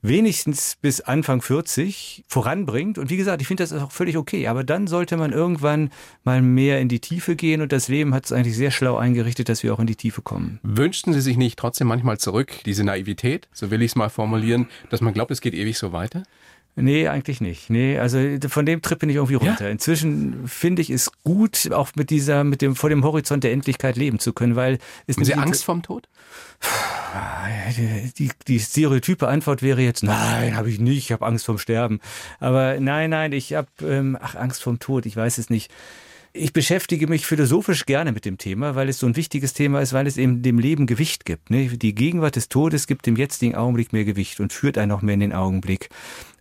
wenigstens bis Anfang 40 voranbringt. Und wie gesagt, ich finde das auch völlig okay. Aber dann sollte man irgendwann mal mehr in die Tiefe gehen. Und das Leben hat es eigentlich sehr schlau eingerichtet, dass wir auch in die Tiefe kommen. Wünschten Sie sich nicht trotzdem manchmal zurück, diese Naivität, so will ich es mal formulieren, dass man glaubt, es geht ewig so weiter? Nee, eigentlich nicht. Nee, also von dem Trip bin ich irgendwie runter. Ja? Inzwischen finde ich es gut, auch mit dieser, mit dem, vor dem Horizont der Endlichkeit leben zu können, weil ist Haben Sie Angst vorm Tod? Die, die stereotype Antwort wäre jetzt, nein, habe ich nicht, ich habe Angst vorm Sterben. Aber nein, nein, ich habe, ähm, ach, Angst vorm Tod, ich weiß es nicht. Ich beschäftige mich philosophisch gerne mit dem Thema, weil es so ein wichtiges Thema ist, weil es eben dem Leben Gewicht gibt. Ne? Die Gegenwart des Todes gibt dem jetzigen Augenblick mehr Gewicht und führt einen noch mehr in den Augenblick.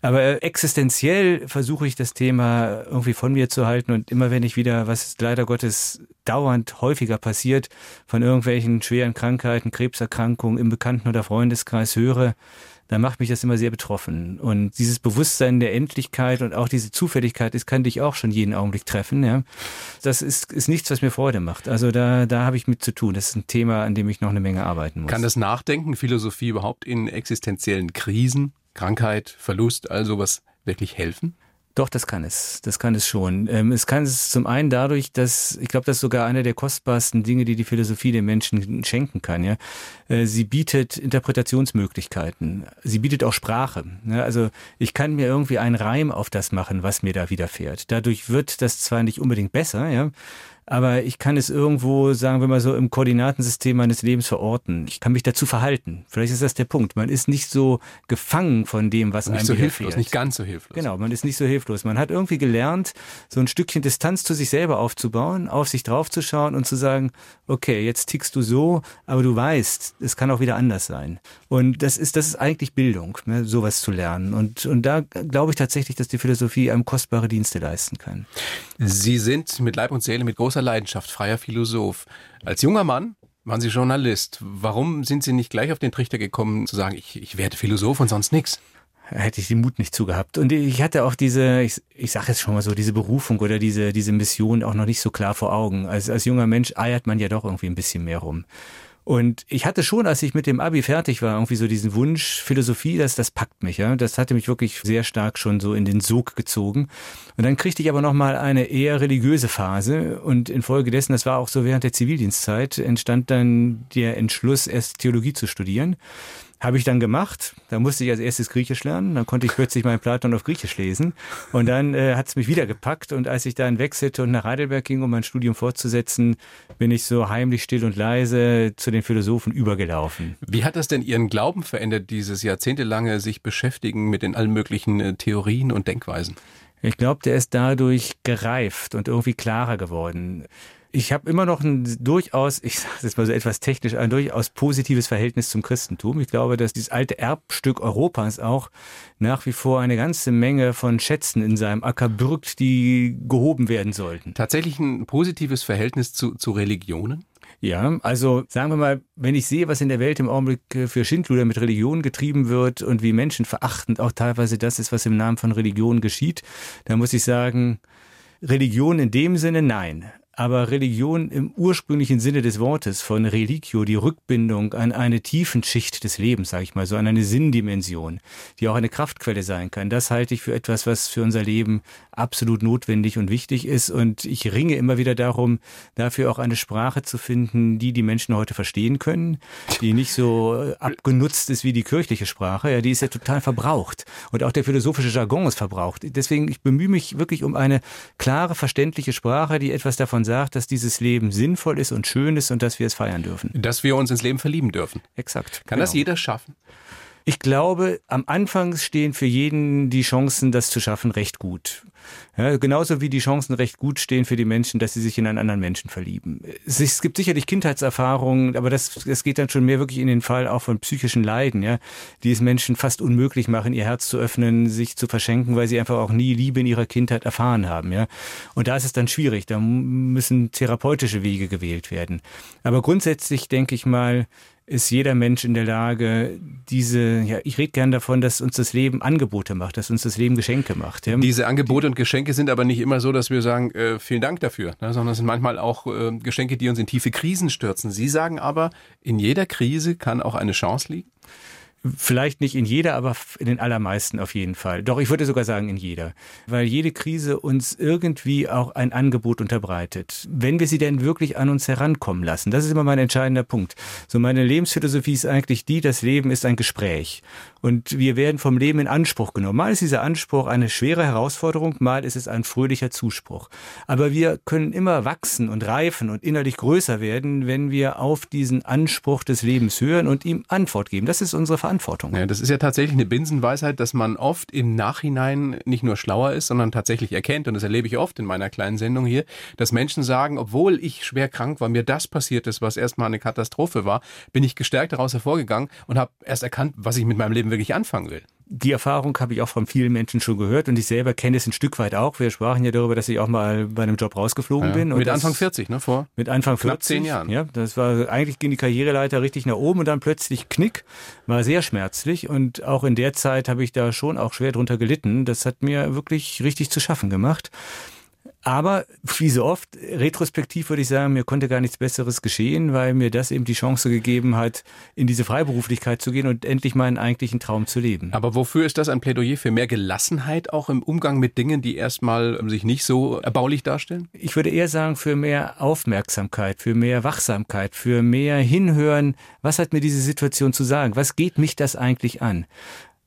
Aber äh, existenziell versuche ich das Thema irgendwie von mir zu halten und immer wenn ich wieder, was leider Gottes dauernd häufiger passiert, von irgendwelchen schweren Krankheiten, Krebserkrankungen im Bekannten- oder Freundeskreis höre, dann macht mich das immer sehr betroffen. Und dieses Bewusstsein der Endlichkeit und auch diese Zufälligkeit, das kann dich auch schon jeden Augenblick treffen. Ja. Das ist, ist nichts, was mir Freude macht. Also da, da habe ich mit zu tun. Das ist ein Thema, an dem ich noch eine Menge arbeiten muss. Kann das Nachdenken, Philosophie überhaupt in existenziellen Krisen Krankheit, Verlust, all sowas wirklich helfen? Doch, das kann es. Das kann es schon. Ähm, es kann es zum einen dadurch, dass, ich glaube, das ist sogar einer der kostbarsten Dinge, die die Philosophie den Menschen schenken kann. Ja? Äh, sie bietet Interpretationsmöglichkeiten. Sie bietet auch Sprache. Also ich kann mir irgendwie einen Reim auf das machen, was mir da widerfährt. Dadurch wird das zwar nicht unbedingt besser, ja, aber ich kann es irgendwo, sagen wir mal so, im Koordinatensystem meines Lebens verorten. Ich kann mich dazu verhalten. Vielleicht ist das der Punkt. Man ist nicht so gefangen von dem, was nicht einem so hilflos, nicht ganz so hilflos. Genau, man ist nicht so hilflos. Man hat irgendwie gelernt, so ein Stückchen Distanz zu sich selber aufzubauen, auf sich draufzuschauen und zu sagen, okay, jetzt tickst du so, aber du weißt, es kann auch wieder anders sein. Und das ist, das ist eigentlich Bildung, ne, sowas zu lernen. Und, und da glaube ich tatsächlich, dass die Philosophie einem kostbare Dienste leisten kann. Sie sind mit Leib und Seele, mit großer Leidenschaft freier Philosoph. Als junger Mann waren Sie Journalist. Warum sind Sie nicht gleich auf den Trichter gekommen, zu sagen, ich, ich werde Philosoph und sonst nichts? hätte ich den Mut nicht zugehabt. Und ich hatte auch diese, ich, ich sage jetzt schon mal so, diese Berufung oder diese, diese Mission auch noch nicht so klar vor Augen. Als, als junger Mensch eiert man ja doch irgendwie ein bisschen mehr rum. Und ich hatte schon, als ich mit dem Abi fertig war, irgendwie so diesen Wunsch, Philosophie, das, das packt mich, ja. Das hatte mich wirklich sehr stark schon so in den Sog gezogen. Und dann kriegte ich aber nochmal eine eher religiöse Phase. Und infolgedessen, das war auch so während der Zivildienstzeit, entstand dann der Entschluss, erst Theologie zu studieren. Habe ich dann gemacht. Da musste ich als erstes Griechisch lernen. Dann konnte ich plötzlich meinen Platon auf Griechisch lesen. Und dann äh, hat es mich wieder gepackt. Und als ich dann wechselte und nach Heidelberg ging, um mein Studium fortzusetzen, bin ich so heimlich still und leise zu den Philosophen übergelaufen. Wie hat das denn Ihren Glauben verändert, dieses jahrzehntelange sich beschäftigen mit den allen möglichen äh, Theorien und Denkweisen? Ich glaube, der ist dadurch gereift und irgendwie klarer geworden ich habe immer noch ein durchaus, ich sage jetzt mal so etwas technisch, ein durchaus positives Verhältnis zum Christentum. Ich glaube, dass dieses alte Erbstück Europas auch nach wie vor eine ganze Menge von Schätzen in seinem Acker birgt, die gehoben werden sollten. Tatsächlich ein positives Verhältnis zu, zu Religionen? Ja, also sagen wir mal, wenn ich sehe, was in der Welt im Augenblick äh, für Schindluder mit Religion getrieben wird und wie menschenverachtend auch teilweise das ist, was im Namen von Religion geschieht, dann muss ich sagen, Religion in dem Sinne nein. Aber Religion im ursprünglichen Sinne des Wortes von Religio, die Rückbindung an eine tiefen Schicht des Lebens, sage ich mal so, an eine Sinndimension, die auch eine Kraftquelle sein kann, das halte ich für etwas, was für unser Leben absolut notwendig und wichtig ist. Und ich ringe immer wieder darum, dafür auch eine Sprache zu finden, die die Menschen heute verstehen können, die nicht so abgenutzt ist wie die kirchliche Sprache. Ja, die ist ja total verbraucht. Und auch der philosophische Jargon ist verbraucht. Deswegen, ich bemühe mich wirklich um eine klare, verständliche Sprache, die etwas davon sagt, dass dieses Leben sinnvoll ist und schön ist und dass wir es feiern dürfen. Dass wir uns ins Leben verlieben dürfen. Exakt. Kann genau. das jeder schaffen? Ich glaube, am Anfang stehen für jeden die Chancen, das zu schaffen, recht gut. Ja, genauso wie die Chancen recht gut stehen für die Menschen, dass sie sich in einen anderen Menschen verlieben. Es, gibt sicherlich Kindheitserfahrungen, aber das, das geht dann schon mehr wirklich in den Fall auch von psychischen Leiden, ja, die es Menschen fast unmöglich machen, ihr Herz zu öffnen, sich zu verschenken, weil sie einfach auch nie Liebe in ihrer Kindheit erfahren haben, ja. Und da ist es dann schwierig. Da müssen therapeutische Wege gewählt werden. Aber grundsätzlich denke ich mal, ist jeder Mensch in der Lage, diese, ja, ich rede gern davon, dass uns das Leben Angebote macht, dass uns das Leben Geschenke macht. Ja. Diese Angebote und Geschenke sind aber nicht immer so, dass wir sagen, äh, vielen Dank dafür, ne, sondern es sind manchmal auch äh, Geschenke, die uns in tiefe Krisen stürzen. Sie sagen aber, in jeder Krise kann auch eine Chance liegen? Vielleicht nicht in jeder, aber in den allermeisten auf jeden Fall. Doch, ich würde sogar sagen in jeder. Weil jede Krise uns irgendwie auch ein Angebot unterbreitet. Wenn wir sie denn wirklich an uns herankommen lassen. Das ist immer mein entscheidender Punkt. So meine Lebensphilosophie ist eigentlich die, das Leben ist ein Gespräch. Und wir werden vom Leben in Anspruch genommen. Mal ist dieser Anspruch eine schwere Herausforderung, mal ist es ein fröhlicher Zuspruch. Aber wir können immer wachsen und reifen und innerlich größer werden, wenn wir auf diesen Anspruch des Lebens hören und ihm Antwort geben. Das ist unsere Verantwortung. Ja, das ist ja tatsächlich eine Binsenweisheit, dass man oft im Nachhinein nicht nur schlauer ist, sondern tatsächlich erkennt, und das erlebe ich oft in meiner kleinen Sendung hier, dass Menschen sagen, obwohl ich schwer krank war, mir das passiert ist, was erstmal eine Katastrophe war, bin ich gestärkt daraus hervorgegangen und habe erst erkannt, was ich mit meinem Leben wirklich anfangen will. Die Erfahrung habe ich auch von vielen Menschen schon gehört und ich selber kenne es ein Stück weit auch. Wir sprachen ja darüber, dass ich auch mal bei einem Job rausgeflogen ja, bin. mit Anfang 40, ne? Vor mit Anfang 40. Knapp zehn Jahren. Ja, das war eigentlich ging die Karriereleiter richtig nach oben und dann plötzlich Knick. War sehr schmerzlich und auch in der Zeit habe ich da schon auch schwer drunter gelitten. Das hat mir wirklich richtig zu schaffen gemacht. Aber wie so oft, retrospektiv würde ich sagen, mir konnte gar nichts Besseres geschehen, weil mir das eben die Chance gegeben hat, in diese Freiberuflichkeit zu gehen und endlich meinen eigentlichen Traum zu leben. Aber wofür ist das ein Plädoyer für mehr Gelassenheit auch im Umgang mit Dingen, die erstmal sich nicht so erbaulich darstellen? Ich würde eher sagen, für mehr Aufmerksamkeit, für mehr Wachsamkeit, für mehr Hinhören. Was hat mir diese Situation zu sagen? Was geht mich das eigentlich an?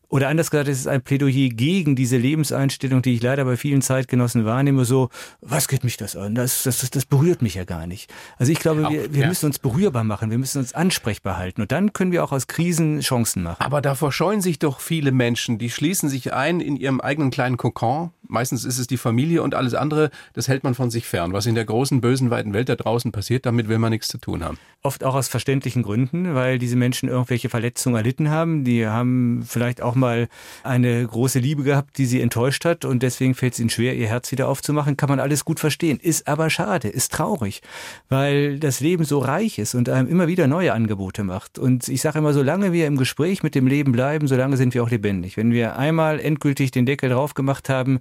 Oder anders gesagt, es ist ein Plädoyer gegen diese Lebenseinstellung, die ich leider bei vielen Zeitgenossen wahrnehme, so, was geht mich das an? Das, das, das, das berührt mich ja gar nicht. Also ich glaube, wir, wir ja. müssen uns berührbar machen, wir müssen uns ansprechbar halten und dann können wir auch aus Krisen Chancen machen. Aber davor scheuen sich doch viele Menschen, die schließen sich ein in ihrem eigenen kleinen Kokon. Meistens ist es die Familie und alles andere, das hält man von sich fern. Was in der großen, bösen, weiten Welt da draußen passiert, damit will man nichts zu tun haben. Oft auch aus verständlichen Gründen, weil diese Menschen irgendwelche Verletzungen erlitten haben. Die haben vielleicht auch mal eine große Liebe gehabt, die sie enttäuscht hat und deswegen fällt es ihnen schwer, ihr Herz wieder aufzumachen. Kann man alles gut verstehen. Ist aber schade, ist traurig, weil das Leben so reich ist und einem immer wieder neue Angebote macht. Und ich sage immer, solange wir im Gespräch mit dem Leben bleiben, solange sind wir auch lebendig. Wenn wir einmal endgültig den Deckel drauf gemacht haben,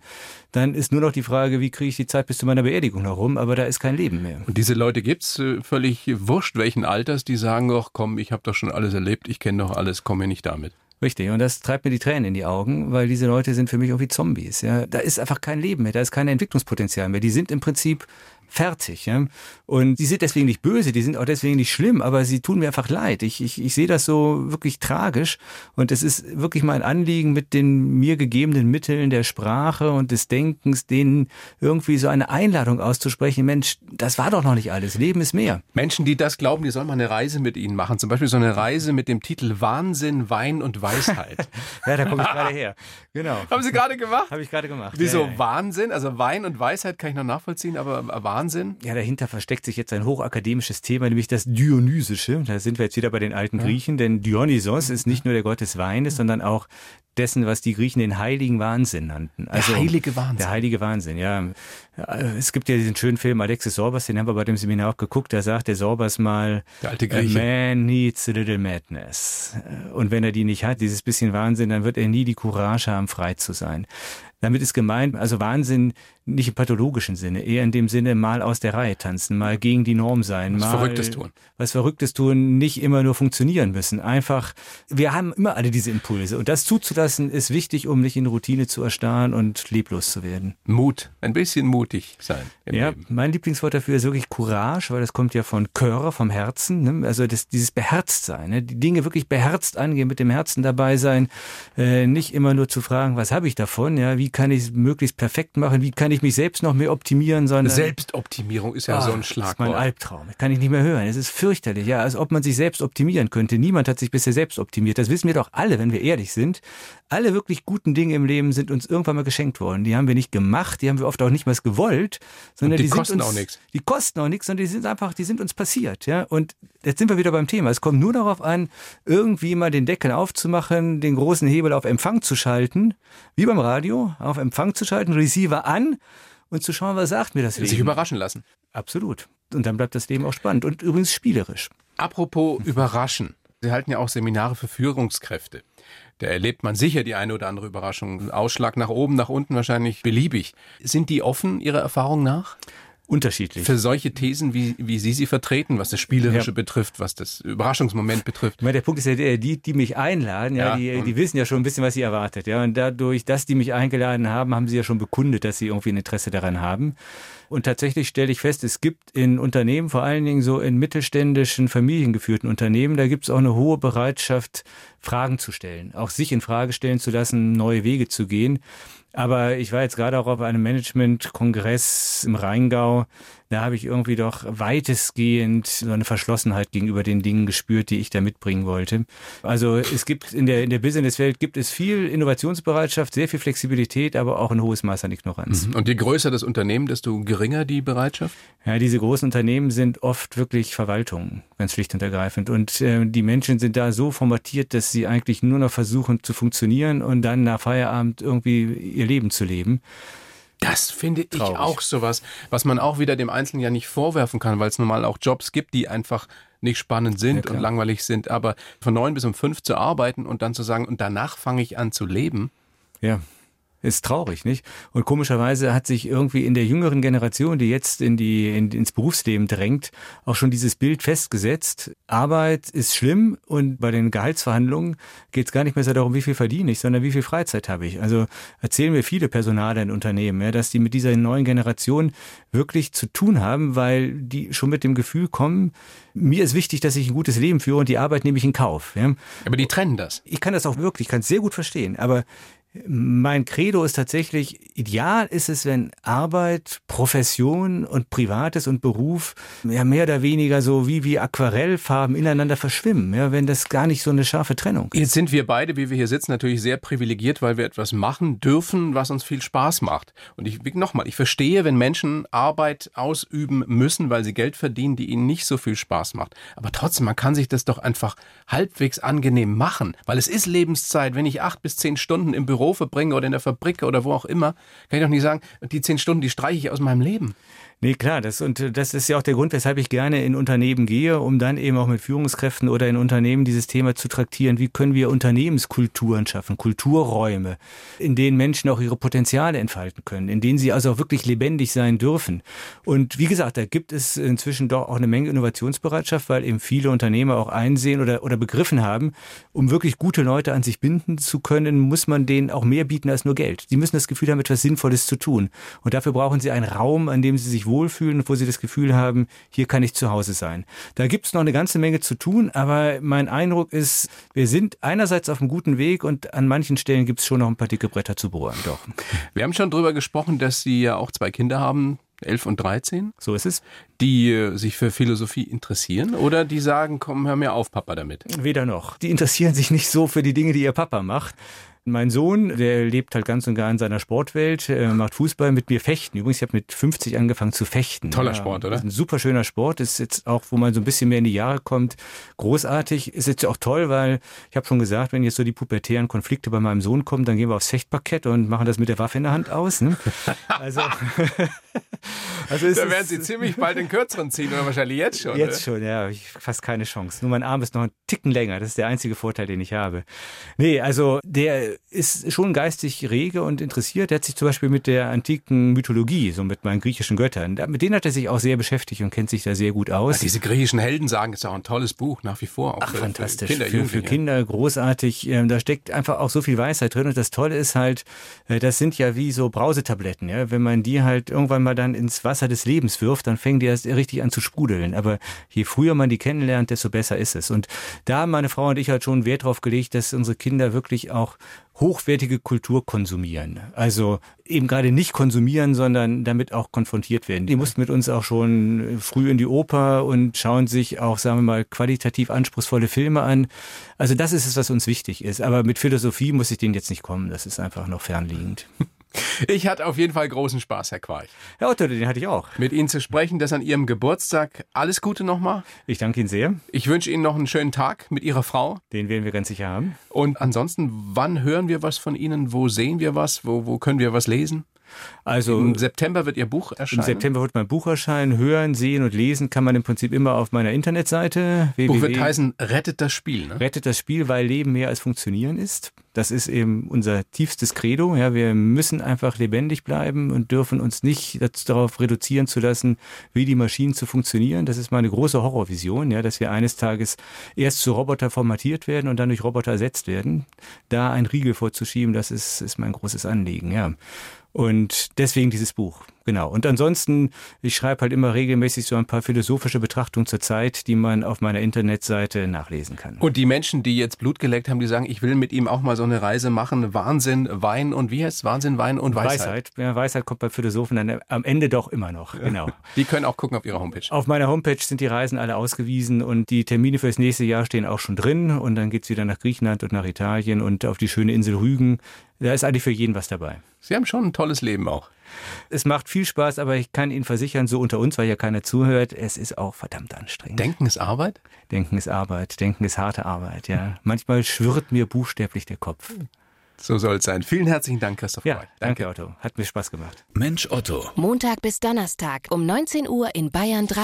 dann ist nur noch die Frage, wie kriege ich die Zeit bis zu meiner Beerdigung noch rum, aber da ist kein Leben mehr. Und diese Leute gibt's äh, völlig wurscht welchen Alters, die sagen doch, komm, ich habe doch schon alles erlebt, ich kenne doch alles, komm mir nicht damit. Richtig, und das treibt mir die Tränen in die Augen, weil diese Leute sind für mich irgendwie Zombies. Ja. Da ist einfach kein Leben mehr, da ist kein Entwicklungspotenzial mehr. Die sind im Prinzip fertig. Ja? Und die sind deswegen nicht böse, die sind auch deswegen nicht schlimm, aber sie tun mir einfach leid. Ich, ich, ich sehe das so wirklich tragisch und es ist wirklich mein Anliegen, mit den mir gegebenen Mitteln der Sprache und des Denkens, denen irgendwie so eine Einladung auszusprechen, Mensch, das war doch noch nicht alles, Leben ist mehr. Menschen, die das glauben, die sollen mal eine Reise mit ihnen machen. Zum Beispiel so eine Reise mit dem Titel Wahnsinn, Wein und Weisheit. ja, da komme ich gerade her. Genau. Haben Sie gerade gemacht? Habe ich gerade gemacht. Wieso ja, ja. Wahnsinn? Also Wein und Weisheit kann ich noch nachvollziehen, aber Wahnsinn Wahnsinn? Ja, dahinter versteckt sich jetzt ein hochakademisches Thema, nämlich das Dionysische. Da sind wir jetzt wieder bei den alten Griechen, denn Dionysos ist nicht nur der Gott des Weines, sondern auch dessen, was die Griechen den heiligen Wahnsinn nannten. Also, der heilige Wahnsinn. Der heilige Wahnsinn, ja. Es gibt ja diesen schönen Film Alexis Sorbas, den haben wir bei dem Seminar auch geguckt, da sagt der Sorbas mal, der alte Grieche. A man needs a little madness. Und wenn er die nicht hat, dieses bisschen Wahnsinn, dann wird er nie die Courage haben, frei zu sein. Damit ist gemeint, also Wahnsinn nicht im pathologischen Sinne, eher in dem Sinne mal aus der Reihe tanzen, mal gegen die Norm sein, was mal Verrücktes tun. Was Verrücktes tun, nicht immer nur funktionieren müssen. Einfach, wir haben immer alle diese Impulse und das zuzulassen ist wichtig, um nicht in Routine zu erstarren und leblos zu werden. Mut, ein bisschen mutig sein. Ja, Leben. mein Lieblingswort dafür ist wirklich Courage, weil das kommt ja von Cœur, vom Herzen, ne? also das, dieses Beherztsein, ne? die Dinge wirklich beherzt angehen, mit dem Herzen dabei sein, äh, nicht immer nur zu fragen, was habe ich davon, ja, wie kann ich es möglichst perfekt machen, wie kann ich mich selbst noch mehr optimieren, sondern Selbstoptimierung ist ja ah, so ein Schlagwort. Das ist mein Albtraum. Das kann ich nicht mehr hören. Es ist fürchterlich. Ja, als ob man sich selbst optimieren könnte. Niemand hat sich bisher selbst optimiert. Das wissen wir doch alle, wenn wir ehrlich sind. Alle wirklich guten Dinge im Leben sind uns irgendwann mal geschenkt worden. Die haben wir nicht gemacht, die haben wir oft auch nicht mal gewollt, sondern die, die kosten uns, auch nichts. Die kosten auch nichts, sondern die sind einfach, die sind uns passiert, ja. Und jetzt sind wir wieder beim Thema. Es kommt nur darauf an, irgendwie mal den Deckel aufzumachen, den großen Hebel auf Empfang zu schalten, wie beim Radio, auf Empfang zu schalten, Receiver an und zu schauen, was sagt mir das Leben. Sich überraschen lassen. Absolut. Und dann bleibt das Leben auch spannend und übrigens spielerisch. Apropos überraschen. Sie halten ja auch Seminare für Führungskräfte. Da erlebt man sicher die eine oder andere Überraschung. Ausschlag nach oben, nach unten wahrscheinlich beliebig. Sind die offen Ihrer Erfahrung nach? Unterschiedlich. Für solche Thesen, wie, wie Sie sie vertreten, was das Spielerische ja. betrifft, was das Überraschungsmoment betrifft. Meine, der Punkt ist ja der, die, die mich einladen, ja, ja die, die wissen ja schon ein bisschen, was sie erwartet. Ja, und dadurch, dass die mich eingeladen haben, haben sie ja schon bekundet, dass sie irgendwie ein Interesse daran haben. Und tatsächlich stelle ich fest, es gibt in Unternehmen, vor allen Dingen so in mittelständischen, familiengeführten Unternehmen, da gibt es auch eine hohe Bereitschaft, Fragen zu stellen, auch sich in Frage stellen zu lassen, neue Wege zu gehen. Aber ich war jetzt gerade auch auf einem Management-Kongress im Rheingau. Da habe ich irgendwie doch weitestgehend so eine Verschlossenheit gegenüber den Dingen gespürt, die ich da mitbringen wollte. Also es gibt in der, in der Businesswelt gibt es viel Innovationsbereitschaft, sehr viel Flexibilität, aber auch ein hohes Maß an Ignoranz. Mhm. Und je größer das Unternehmen, desto geringer die Bereitschaft? Ja, diese großen Unternehmen sind oft wirklich Verwaltungen, ganz schlicht und ergreifend. Und äh, die Menschen sind da so formatiert, dass sie eigentlich nur noch versuchen zu funktionieren und dann nach Feierabend irgendwie ihr Leben zu leben. Das finde ich Traurig. auch sowas, was man auch wieder dem Einzelnen ja nicht vorwerfen kann, weil es normal auch Jobs gibt, die einfach nicht spannend sind ja, und langweilig sind. Aber von neun bis um fünf zu arbeiten und dann zu sagen, und danach fange ich an zu leben. Ja. Ist traurig, nicht? Und komischerweise hat sich irgendwie in der jüngeren Generation, die jetzt in die, in, ins Berufsleben drängt, auch schon dieses Bild festgesetzt. Arbeit ist schlimm und bei den Gehaltsverhandlungen geht es gar nicht mehr so darum, wie viel verdiene ich, sondern wie viel Freizeit habe ich. Also erzählen mir viele Personale in Unternehmen, ja, dass die mit dieser neuen Generation wirklich zu tun haben, weil die schon mit dem Gefühl kommen, mir ist wichtig, dass ich ein gutes Leben führe und die Arbeit nehme ich in Kauf. Ja. Aber die trennen das. Ich kann das auch wirklich, ich kann es sehr gut verstehen, aber mein Credo ist tatsächlich, ideal ist es, wenn Arbeit, Profession und Privates und Beruf ja mehr oder weniger so wie, wie Aquarellfarben ineinander verschwimmen, ja, wenn das gar nicht so eine scharfe Trennung ist. Jetzt sind wir beide, wie wir hier sitzen, natürlich sehr privilegiert, weil wir etwas machen dürfen, was uns viel Spaß macht. Und ich, nochmal, ich verstehe, wenn Menschen Arbeit ausüben müssen, weil sie Geld verdienen, die ihnen nicht so viel Spaß macht. Aber trotzdem, man kann sich das doch einfach halbwegs angenehm machen, weil es ist Lebenszeit, wenn ich acht bis zehn Stunden im Büro Büro verbringe oder in der Fabrik oder wo auch immer, kann ich doch nicht sagen, die zehn Stunden, die streiche ich aus meinem Leben. Nee, klar, das, und das ist ja auch der Grund, weshalb ich gerne in Unternehmen gehe, um dann eben auch mit Führungskräften oder in Unternehmen dieses Thema zu traktieren. Wie können wir Unternehmenskulturen schaffen, Kulturräume, in denen Menschen auch ihre Potenziale entfalten können, in denen sie also auch wirklich lebendig sein dürfen. Und wie gesagt, da gibt es inzwischen doch auch eine Menge Innovationsbereitschaft, weil eben viele Unternehmer auch einsehen oder, oder begriffen haben, um wirklich gute Leute an sich binden zu können, muss man denen auch mehr bieten als nur Geld. Sie müssen das Gefühl haben, etwas Sinnvolles zu tun. Und dafür brauchen sie einen Raum, an dem sie sich wohlfühlen wo sie das Gefühl haben, hier kann ich zu Hause sein. Da gibt es noch eine ganze Menge zu tun, aber mein Eindruck ist, wir sind einerseits auf einem guten Weg und an manchen Stellen gibt es schon noch ein paar dicke Bretter zu bohren. Doch. Wir haben schon darüber gesprochen, dass Sie ja auch zwei Kinder haben, 11 und 13. So ist es. Die äh, sich für Philosophie interessieren oder die sagen, komm, hör mir auf, Papa, damit? Weder noch. Die interessieren sich nicht so für die Dinge, die ihr Papa macht. Mein Sohn, der lebt halt ganz und gar in seiner Sportwelt, äh, macht Fußball mit mir fechten. Übrigens, ich habe mit 50 angefangen zu fechten. Toller Sport, oder? Ein super schöner Sport. Ist jetzt auch, wo man so ein bisschen mehr in die Jahre kommt, großartig. Ist jetzt auch toll, weil ich habe schon gesagt, wenn jetzt so die pubertären Konflikte bei meinem Sohn kommen, dann gehen wir aufs Fechtparkett und machen das mit der Waffe in der Hand aus. Ne? Also, also da werden Sie ziemlich bald den kürzeren ziehen oder wahrscheinlich jetzt schon. Jetzt oder? schon, ja. Ich fast keine Chance. Nur mein Arm ist noch ein Ticken länger. Das ist der einzige Vorteil, den ich habe. Nee, also der ist schon geistig rege und interessiert. Er hat sich zum Beispiel mit der antiken Mythologie, so mit meinen griechischen Göttern, mit denen hat er sich auch sehr beschäftigt und kennt sich da sehr gut aus. Ja, diese griechischen Helden sagen, ist auch ein tolles Buch nach wie vor. Ach, für, fantastisch. Für Kinder, für, für Kinder großartig. Ähm, da steckt einfach auch so viel Weisheit drin. Und das Tolle ist halt, äh, das sind ja wie so Brausetabletten. Ja? Wenn man die halt irgendwann mal dann ins Wasser des Lebens wirft, dann fängt die erst richtig an zu sprudeln. Aber je früher man die kennenlernt, desto besser ist es. Und da haben meine Frau und ich halt schon Wert drauf gelegt, dass unsere Kinder wirklich auch hochwertige Kultur konsumieren. Also eben gerade nicht konsumieren, sondern damit auch konfrontiert werden. Die mussten mit uns auch schon früh in die Oper und schauen sich auch, sagen wir mal, qualitativ anspruchsvolle Filme an. Also das ist es, was uns wichtig ist. Aber mit Philosophie muss ich denen jetzt nicht kommen. Das ist einfach noch fernliegend. Ich hatte auf jeden Fall großen Spaß, Herr Quarch. Herr Otto, den hatte ich auch. Mit Ihnen zu sprechen, das an Ihrem Geburtstag. Alles Gute nochmal. Ich danke Ihnen sehr. Ich wünsche Ihnen noch einen schönen Tag mit Ihrer Frau. Den werden wir ganz sicher haben. Und ansonsten, wann hören wir was von Ihnen? Wo sehen wir was? Wo, wo können wir was lesen? Also im September wird Ihr Buch erscheinen. Im September wird mein Buch erscheinen. Hören, sehen und lesen kann man im Prinzip immer auf meiner Internetseite. Das Buch wird heißen Rettet das Spiel. Ne? Rettet das Spiel, weil Leben mehr als Funktionieren ist. Das ist eben unser tiefstes Credo. Ja, wir müssen einfach lebendig bleiben und dürfen uns nicht darauf reduzieren zu lassen, wie die Maschinen zu funktionieren. Das ist meine große Horrorvision, ja, dass wir eines Tages erst zu Roboter formatiert werden und dann durch Roboter ersetzt werden. Da ein Riegel vorzuschieben, das ist, ist mein großes Anliegen, ja. Und deswegen dieses Buch. Genau. Und ansonsten, ich schreibe halt immer regelmäßig so ein paar philosophische Betrachtungen zur Zeit, die man auf meiner Internetseite nachlesen kann. Und die Menschen, die jetzt Blut geleckt haben, die sagen, ich will mit ihm auch mal so eine Reise machen. Wahnsinn, Wein und wie heißt es? Wahnsinn, Wein und Weisheit. Weisheit. Ja, Weisheit kommt bei Philosophen dann am Ende doch immer noch. Genau. Die können auch gucken auf ihrer Homepage. Auf meiner Homepage sind die Reisen alle ausgewiesen und die Termine für das nächste Jahr stehen auch schon drin. Und dann geht's wieder nach Griechenland und nach Italien und auf die schöne Insel Rügen. Da ist eigentlich für jeden was dabei. Sie haben schon ein tolles Leben auch. Es macht viel Spaß, aber ich kann Ihnen versichern, so unter uns, weil ja keiner zuhört, es ist auch verdammt anstrengend. Denken ist Arbeit? Denken ist Arbeit. Denken ist harte Arbeit, ja. Manchmal schwirrt mir buchstäblich der Kopf. So soll es sein. Vielen herzlichen Dank, Christoph. Ja, danke. danke, Otto. Hat mir Spaß gemacht. Mensch, Otto. Montag bis Donnerstag um 19 Uhr in Bayern 3.